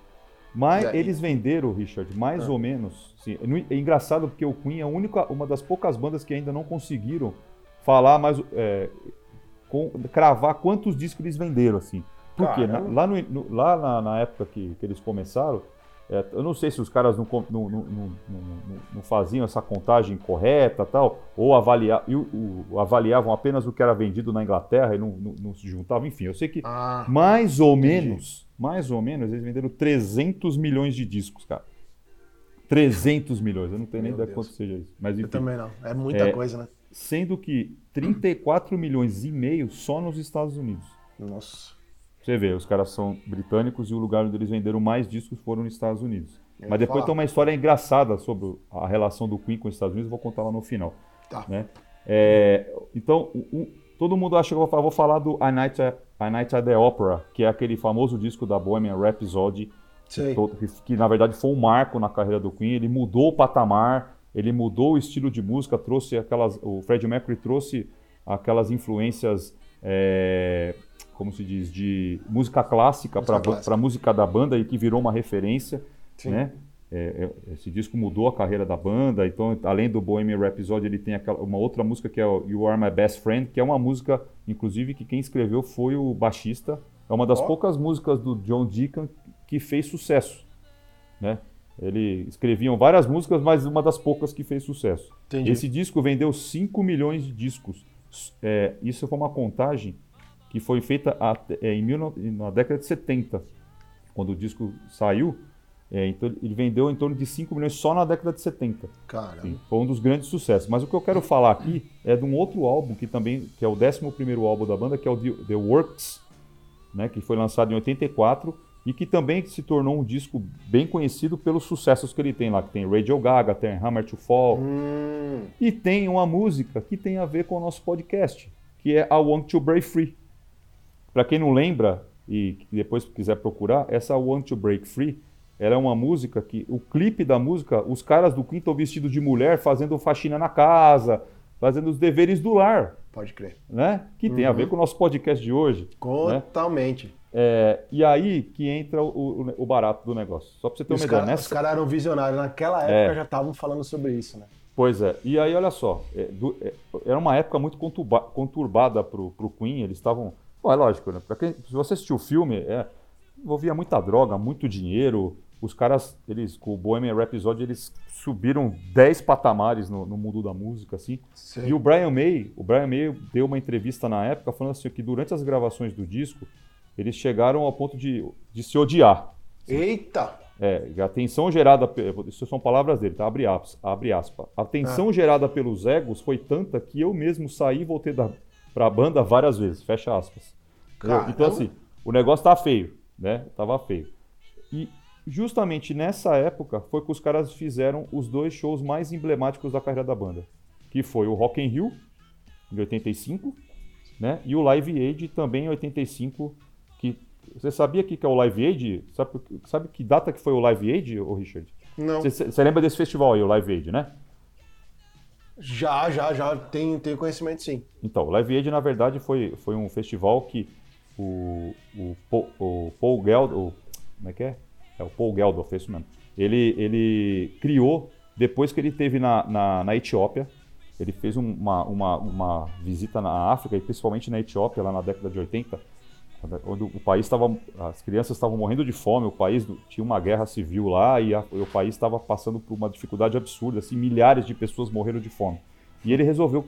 Mas é, eles venderam, Richard, mais ah. ou menos. Assim, é engraçado porque o Queen é a única, uma das poucas bandas que ainda não conseguiram falar mais. É, com, cravar quantos discos eles venderam, assim. Porque na, lá, no, no, lá na, na, época que, que eles começaram, é, eu não sei se os caras não, não, não, não, faziam essa contagem correta tal, ou avalia, o, o, avaliavam apenas o que era vendido na Inglaterra e não, se juntavam. Enfim, eu sei que ah, mais ou entendi. menos, mais ou menos, eles venderam 300 milhões de discos, cara. 300 milhões, eu não tenho nem ideia quanto seja isso. Mas, enfim, eu também não, é muita é, coisa, né? Sendo que 34 milhões e meio só nos Estados Unidos. Nossa. Você vê, os caras são britânicos e o lugar onde eles venderam mais discos foram nos Estados Unidos. Eu Mas depois falar. tem uma história engraçada sobre a relação do Queen com os Estados Unidos, vou contar lá no final. Tá. Né? É, então, o, o, todo mundo acha que eu vou falar, vou falar do A Night, A Night at the Opera, que é aquele famoso disco da Bohemian Rhapsody, que, que na verdade foi um marco na carreira do Queen. Ele mudou o patamar, ele mudou o estilo de música, trouxe aquelas. O Fred Mercury trouxe aquelas influências é, como se diz, de música clássica para música da banda e que virou uma referência, Sim. né? É, é, esse disco mudou a carreira da banda, então além do Bohemian Rhapsody ele tem aquela, uma outra música que é You Are My Best Friend, que é uma música, inclusive, que quem escreveu foi o baixista. É uma das oh. poucas músicas do John Deacon que fez sucesso, né? Ele escreviam várias músicas, mas uma das poucas que fez sucesso. Entendi. Esse disco vendeu 5 milhões de discos. É, isso foi uma contagem que foi feita é, em mil, na década de 70, quando o disco saiu. É, então ele vendeu em torno de 5 milhões só na década de 70. Caramba. foi um dos grandes sucessos. Mas o que eu quero falar aqui é de um outro álbum que também que é o 11 álbum da banda, que é o The Works, né, que foi lançado em 84 e que também se tornou um disco bem conhecido pelos sucessos que ele tem lá, que tem Radio Gaga, tem Hammer to Fall, hum. e tem uma música que tem a ver com o nosso podcast, que é I Want to Break Free. Para quem não lembra e depois quiser procurar, essa Want to Break Free, ela é uma música que o clipe da música, os caras do Quinto vestido de mulher fazendo faxina na casa, fazendo os deveres do lar. Pode crer. Né? Que uhum. tem a ver uhum. com o nosso podcast de hoje. Né? Totalmente. Né? É, e aí que entra o, o, barato do negócio. Só para você ter uma ideia. Nessa... Os caras eram visionários. Naquela época é. já estavam falando sobre isso, né? Pois é. E aí, olha só. É, do, é, era uma época muito conturba, conturbada para o Queen. Eles estavam... Bom, é lógico, né? Quem, se você assistiu o filme, é, envolvia muita droga, muito dinheiro. Os caras, eles, com o Bohemian Rhapsody, eles subiram 10 patamares no, no mundo da música, assim. Sim. E o Brian May, o Brian May deu uma entrevista na época falando assim que durante as gravações do disco, eles chegaram ao ponto de, de se odiar. Eita! É, a tensão gerada, isso são palavras dele, tá? Abre aspas. Abre aspas. A tensão ah. gerada pelos egos foi tanta que eu mesmo saí e voltei para a banda várias vezes. Fecha aspas. Então, assim, o negócio tá feio, né? Tava feio. E justamente nessa época foi que os caras fizeram os dois shows mais emblemáticos da carreira da banda. Que foi o Rock in Rio, em 85, né? E o Live Aid também em 85, que você sabia que, que é o Live Aid? Sabe, sabe que data que foi o Live Aid, ô Richard? Não. Você, você lembra desse festival aí, o Live Aid, né? Já, já, já. Tenho, tenho conhecimento, sim. Então, o Live Aid, na verdade, foi, foi um festival que o, o, o Paul Geldof... Como é que é? É o Paul Geldof, é isso mesmo. Ele, ele criou, depois que ele teve na, na, na Etiópia, ele fez uma, uma, uma visita na África, e principalmente na Etiópia, lá na década de 80, onde o país estava, as crianças estavam morrendo de fome, o país tinha uma guerra civil lá e, a, o país estava passando por uma dificuldade absurda, assim, milhares de pessoas morreram de fome. E ele resolveu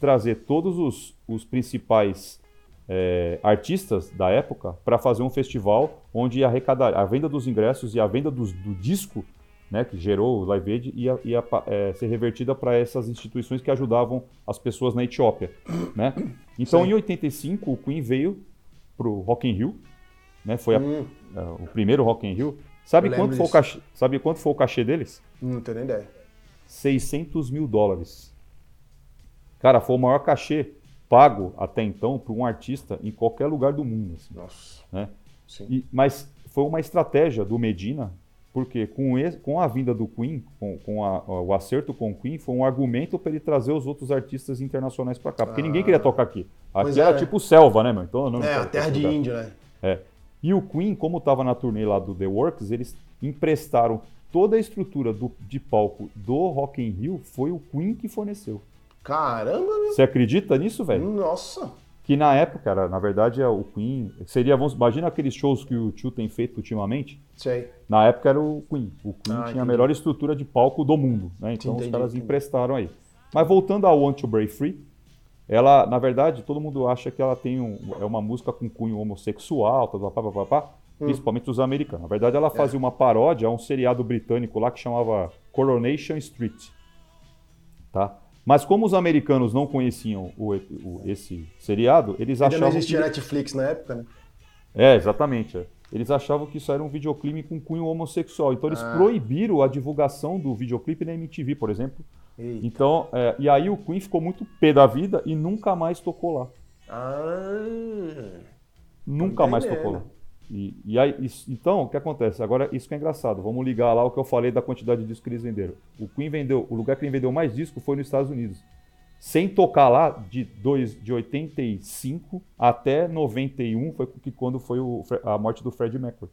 trazer todos os, os principais é, artistas da época para fazer um festival onde arrecadar a venda dos ingressos e a venda do, do disco, né, que gerou o Live Aid, ia, ia é, ser revertida para essas instituições que ajudavam as pessoas na Etiópia, né? Então, Sim. em 85, o Queen veio pro Rock in Rio, né? Foi a, hum. uh, o primeiro Rock in Rio. Sabe quanto, foi o cachê, sabe quanto foi o cachê deles? Não tenho nem ideia. 600 mil dólares. Cara, foi o maior cachê pago até então para um artista em qualquer lugar do mundo. Assim, Nossa. Né? E, mas foi uma estratégia do Medina porque com, esse, com a vinda do Queen, com, com a, o acerto com o Queen, foi um argumento para ele trazer os outros artistas internacionais para cá. Porque ah. ninguém queria tocar aqui. Aqui era é. tipo selva, né, meu? Então, não, é, a terra de índio, né? É. E o Queen, como estava na turnê lá do The Works, eles emprestaram toda a estrutura do, de palco do Rock in Rio, foi o Queen que forneceu. Caramba, meu. Você acredita nisso, velho? Nossa que na época, era, na verdade, é o Queen. Seria, vamos, imagina aqueles shows que o Tio tem feito ultimamente. Sei. Na época era o Queen. O Queen ah, tinha entendi. a melhor estrutura de palco do mundo, né? Então entendi, os caras entendi. emprestaram aí. Mas voltando ao Want to Break Free, ela, na verdade, todo mundo acha que ela tem um, é uma música com cunho homossexual, tá, pá, pá, pá, hum. principalmente os americanos. Na verdade, ela é. fazia é. uma paródia a um seriado britânico lá que chamava Coronation Street. Tá? Mas como os americanos não conheciam o, o, esse seriado, eles Ainda achavam. Não existia que... Netflix na época, né? É, exatamente. É. Eles achavam que isso era um videoclipe com cunho homossexual. Então eles ah. proibiram a divulgação do videoclipe na MTV, por exemplo. Eita. Então, é, e aí o Queen ficou muito pé da vida e nunca mais tocou lá. Ah. Nunca mais tocou lá. E, e aí, isso, então, o que acontece? Agora, isso que é engraçado. Vamos ligar lá o que eu falei da quantidade de discos que eles venderam. O Queen vendeu, o lugar que ele vendeu mais disco foi nos Estados Unidos. sem tocar lá de, dois, de 85 até 91, foi quando foi o, a morte do Fred Mercury.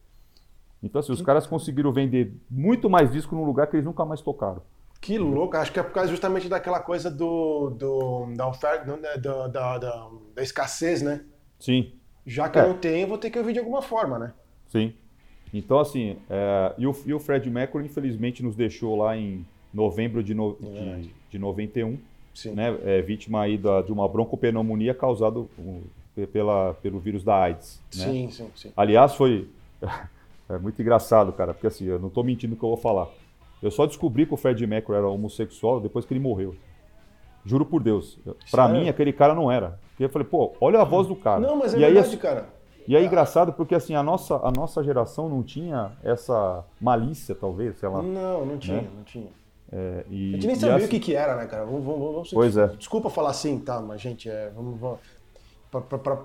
Então, assim, os caras conseguiram vender muito mais disco num lugar que eles nunca mais tocaram. Que louco, acho que é por causa justamente daquela coisa do, do da oferta, né, da, da, da, da, escassez, né? Sim. Já que é. eu não tenho, vou ter que ouvir de alguma forma, né? Sim. Então, assim, é, e, o, e o Fred Mercury, infelizmente, nos deixou lá em novembro de, no, é de, de 91, Sim. Né, é, vítima aí da, de uma broncopneumonia causada pela, pelo vírus da AIDS. Né? Sim, sim, sim. Aliás, foi é muito engraçado, cara, porque assim, eu não estou mentindo no que eu vou falar. Eu só descobri que o Fred Mercury era homossexual depois que ele morreu. Juro por Deus. Para mim, aquele cara não era. Porque eu falei, pô, olha a voz do cara. Não, mas é e verdade, aí, cara. E é engraçado porque assim, a nossa, a nossa geração não tinha essa malícia, talvez, sei lá. Não, não tinha, né? não tinha. É, e, a gente nem sabia assim... o que, que era, né, cara? Vamos, vamos, vamos pois é. Desculpa falar assim, tá, mas gente, é, vamos, vamos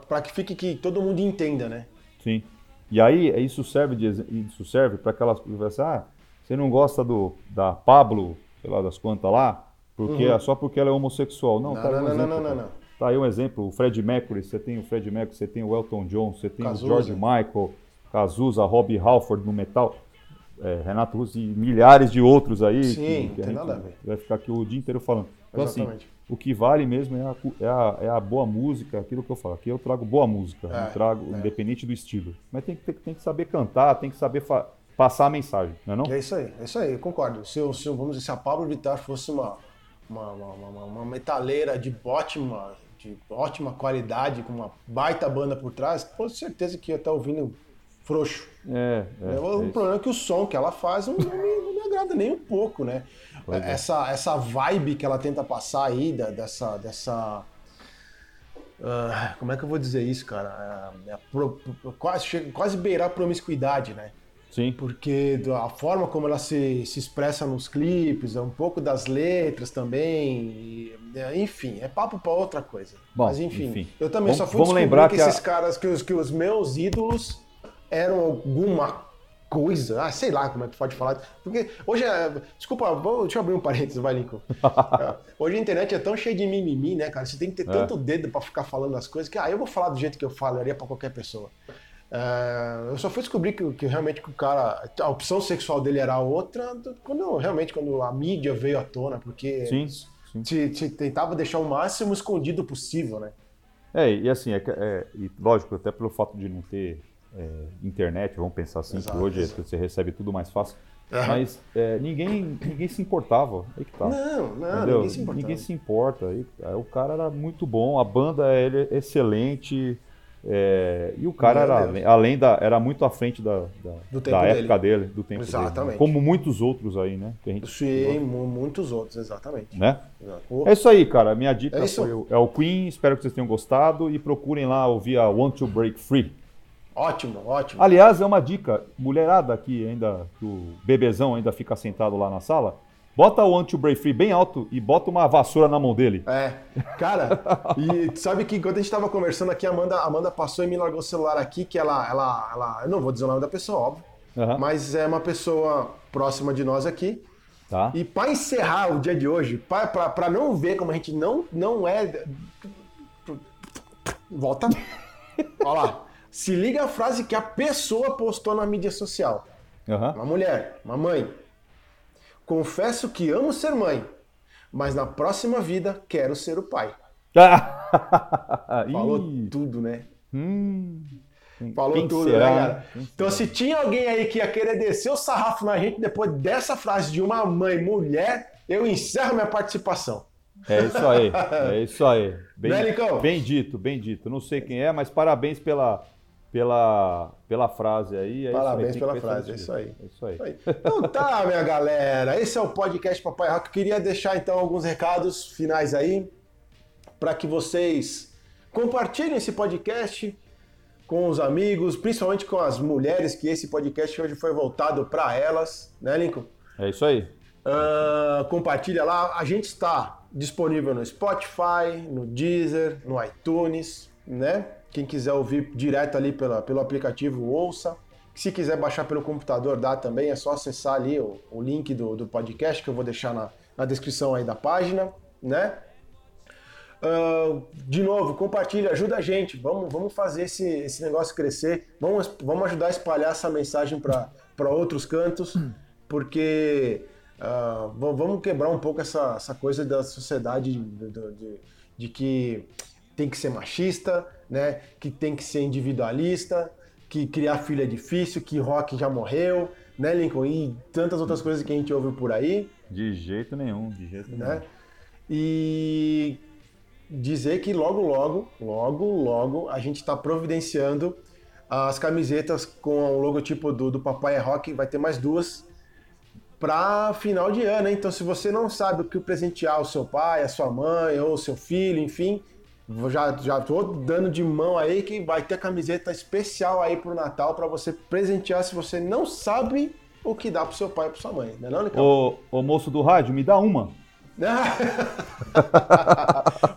para que fique que todo mundo entenda, né? Sim. E aí isso serve de, isso serve para aquelas pessoas ah, você não gosta do da Pablo, sei lá das quantas lá, porque uhum. é só porque ela é homossexual. Não, não, tá não, não, exemplo, não, não, não, Tá aí um exemplo, o Fred Mercury, você tem o Fred Mercury, você tem o Elton John, você tem Cazuza. o George Michael, Cazuza, Robbie Halford no metal, é, Renato Russo e milhares de outros aí. Sim, que, que tem nada a ver. Vai ficar aqui o dia inteiro falando. Então, assim, Exatamente. assim, o que vale mesmo é a, é, a, é a, boa música, aquilo que eu falo. Aqui eu trago boa música, é, trago, é. independente do estilo. Mas tem que, tem que saber cantar, tem que saber passar a mensagem, não é não? É isso aí, é isso aí, eu concordo. Se, se, vamos dizer, se a Pablo Vittar fosse uma, uma, uma, uma, uma metaleira de ótima, de ótima qualidade, com uma baita banda por trás, com certeza que eu estar ouvindo frouxo. É, é, é o é problema é que o som que ela faz não, não, me, não me agrada nem um pouco, né? É. essa, essa vibe que ela tenta passar aí, da, dessa. dessa uh, como é que eu vou dizer isso, cara? É, é pro, quase, chega, quase beirar a promiscuidade, né? Sim. Porque a forma como ela se, se expressa nos clipes, é um pouco das letras também, é, enfim, é papo para outra coisa. Bom, Mas enfim, enfim, eu também vamos, só fui vamos lembrar que, que esses a... caras, que os, que os meus ídolos eram alguma coisa, ah, sei lá como é que pode falar. Porque hoje é. Desculpa, vou, deixa eu abrir um parênteses, vai, Lincoln. É, hoje a internet é tão cheia de mimimi, né, cara? Você tem que ter é. tanto dedo para ficar falando as coisas que, ah, eu vou falar do jeito que eu falaria para qualquer pessoa. É, eu só fui descobrir que, que, realmente que o cara. A opção sexual dele era outra quando realmente quando a mídia veio à tona, porque sim, sim. Te, te tentava deixar o máximo escondido possível, né? É, e assim, é, é, e lógico, até pelo fato de não ter é, internet, vamos pensar assim, exato, que hoje exato. você recebe tudo mais fácil. Uhum. Mas é, ninguém, ninguém se importava. Aí que tá. Não, não, ninguém se importava. Ninguém se importa. Aí, aí, o cara era muito bom, a banda é excelente. É, e o cara era, além da, era muito à frente da, da, da época dele, do tempo exatamente. dele. Como muitos outros aí, né? Que a gente Sim, muitos outros, exatamente. Né? É isso aí, cara. Minha dica é foi o, é o Queen. Espero que vocês tenham gostado. E procurem lá ouvir a Want to Break Free. Ótimo, ótimo. Aliás, é uma dica, mulherada que ainda, que o bebezão ainda fica sentado lá na sala, bota o anti break free bem alto e bota uma vassoura na mão dele. É, cara, e sabe que quando a gente estava conversando aqui, a Amanda, Amanda passou e me largou o celular aqui, que ela, ela, ela, eu não vou dizer o nome da pessoa, óbvio, uhum. mas é uma pessoa próxima de nós aqui. Tá. E para encerrar o dia de hoje, para não ver como a gente não, não é... Volta. Olha lá. Se liga a frase que a pessoa postou na mídia social. Uhum. Uma mulher, uma mãe. Confesso que amo ser mãe, mas na próxima vida quero ser o pai. Falou tudo, né? Hum. Falou Quem tudo, será? né, cara? então, se tinha alguém aí que ia querer descer o sarrafo na gente depois dessa frase de uma mãe mulher, eu encerro minha participação. É isso aí, é isso aí. Bem, bem dito, bem dito. Não sei quem é, mas parabéns pela, pela, pela frase aí. É Parabéns aí, pela frase, é isso aí. É isso aí. isso aí. Então tá, minha galera. Esse é o podcast Papai Rock. Queria deixar então alguns recados finais aí para que vocês compartilhem esse podcast com os amigos, principalmente com as mulheres, que esse podcast hoje foi voltado para elas, né, Lincoln? É isso aí. Uh, compartilha lá. A gente está disponível no Spotify, no Deezer, no iTunes, né? Quem quiser ouvir direto ali pela, pelo aplicativo, ouça. Se quiser baixar pelo computador, dá também. É só acessar ali o, o link do, do podcast que eu vou deixar na, na descrição aí da página, né? Uh, de novo, compartilha, ajuda a gente. Vamos, vamos fazer esse, esse negócio crescer. Vamos, vamos ajudar a espalhar essa mensagem para outros cantos, porque uh, vamos quebrar um pouco essa, essa coisa da sociedade de, de, de, que tem que ser machista, né? que tem que ser individualista, que criar filho é difícil, que rock já morreu, né, Lincoln? E tantas outras coisas que a gente ouve por aí. De jeito nenhum, de jeito né? nenhum. E dizer que logo, logo, logo, logo a gente está providenciando as camisetas com o logotipo do, do Papai é Rock, vai ter mais duas para final de ano. Hein? Então, se você não sabe o que presentear o seu pai, a sua mãe ou o seu filho, enfim, já já tô dando de mão aí que vai ter camiseta especial aí pro Natal para você presentear se você não sabe o que dá pro seu pai e pro sua mãe, não é não, Nicão? Ô, ô moço do rádio, me dá uma.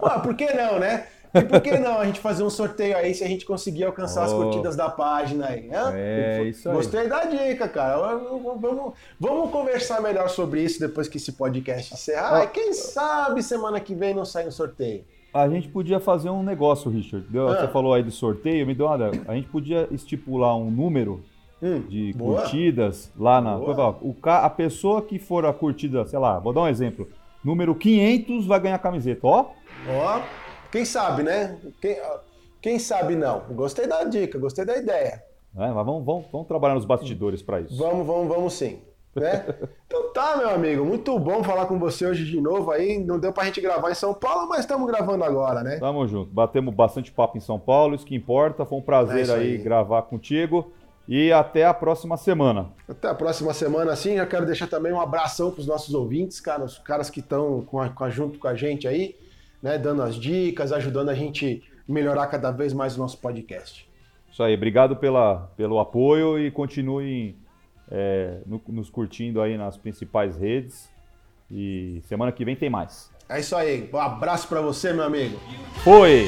Ué, por que não, né? E por que não a gente fazer um sorteio aí se a gente conseguir alcançar oh. as curtidas da página aí? Né? É, isso aí. Gostei da dica, cara. Vamos, vamos conversar melhor sobre isso depois que esse podcast encerrar. Oh. Quem sabe semana que vem não sai um sorteio. A gente podia fazer um negócio, Richard. Deu, ah. Você falou aí de sorteio, me deu uma. A gente podia estipular um número hum, de boa. curtidas lá na. O, a pessoa que for a curtida, sei lá, vou dar um exemplo número 500 vai ganhar camiseta, ó. Ó, quem sabe, né? Quem, quem sabe não. Gostei da dica, gostei da ideia. É, mas vamos, vamos, vamos trabalhar nos bastidores para isso. Vamos, vamos, vamos sim. Né? então tá, meu amigo, muito bom falar com você hoje de novo aí. Não deu pra gente gravar em São Paulo, mas estamos gravando agora, né? Tamo junto. Batemos bastante papo em São Paulo, isso que importa. Foi um prazer é aí, aí gravar contigo. E até a próxima semana. Até a próxima semana, sim. Já quero deixar também um abração para os nossos ouvintes, cara, os caras que estão junto com a gente aí, né, dando as dicas, ajudando a gente melhorar cada vez mais o nosso podcast. Isso aí, obrigado pela, pelo apoio e continuem é, no, nos curtindo aí nas principais redes. E semana que vem tem mais. É isso aí. Um abraço para você, meu amigo. Foi!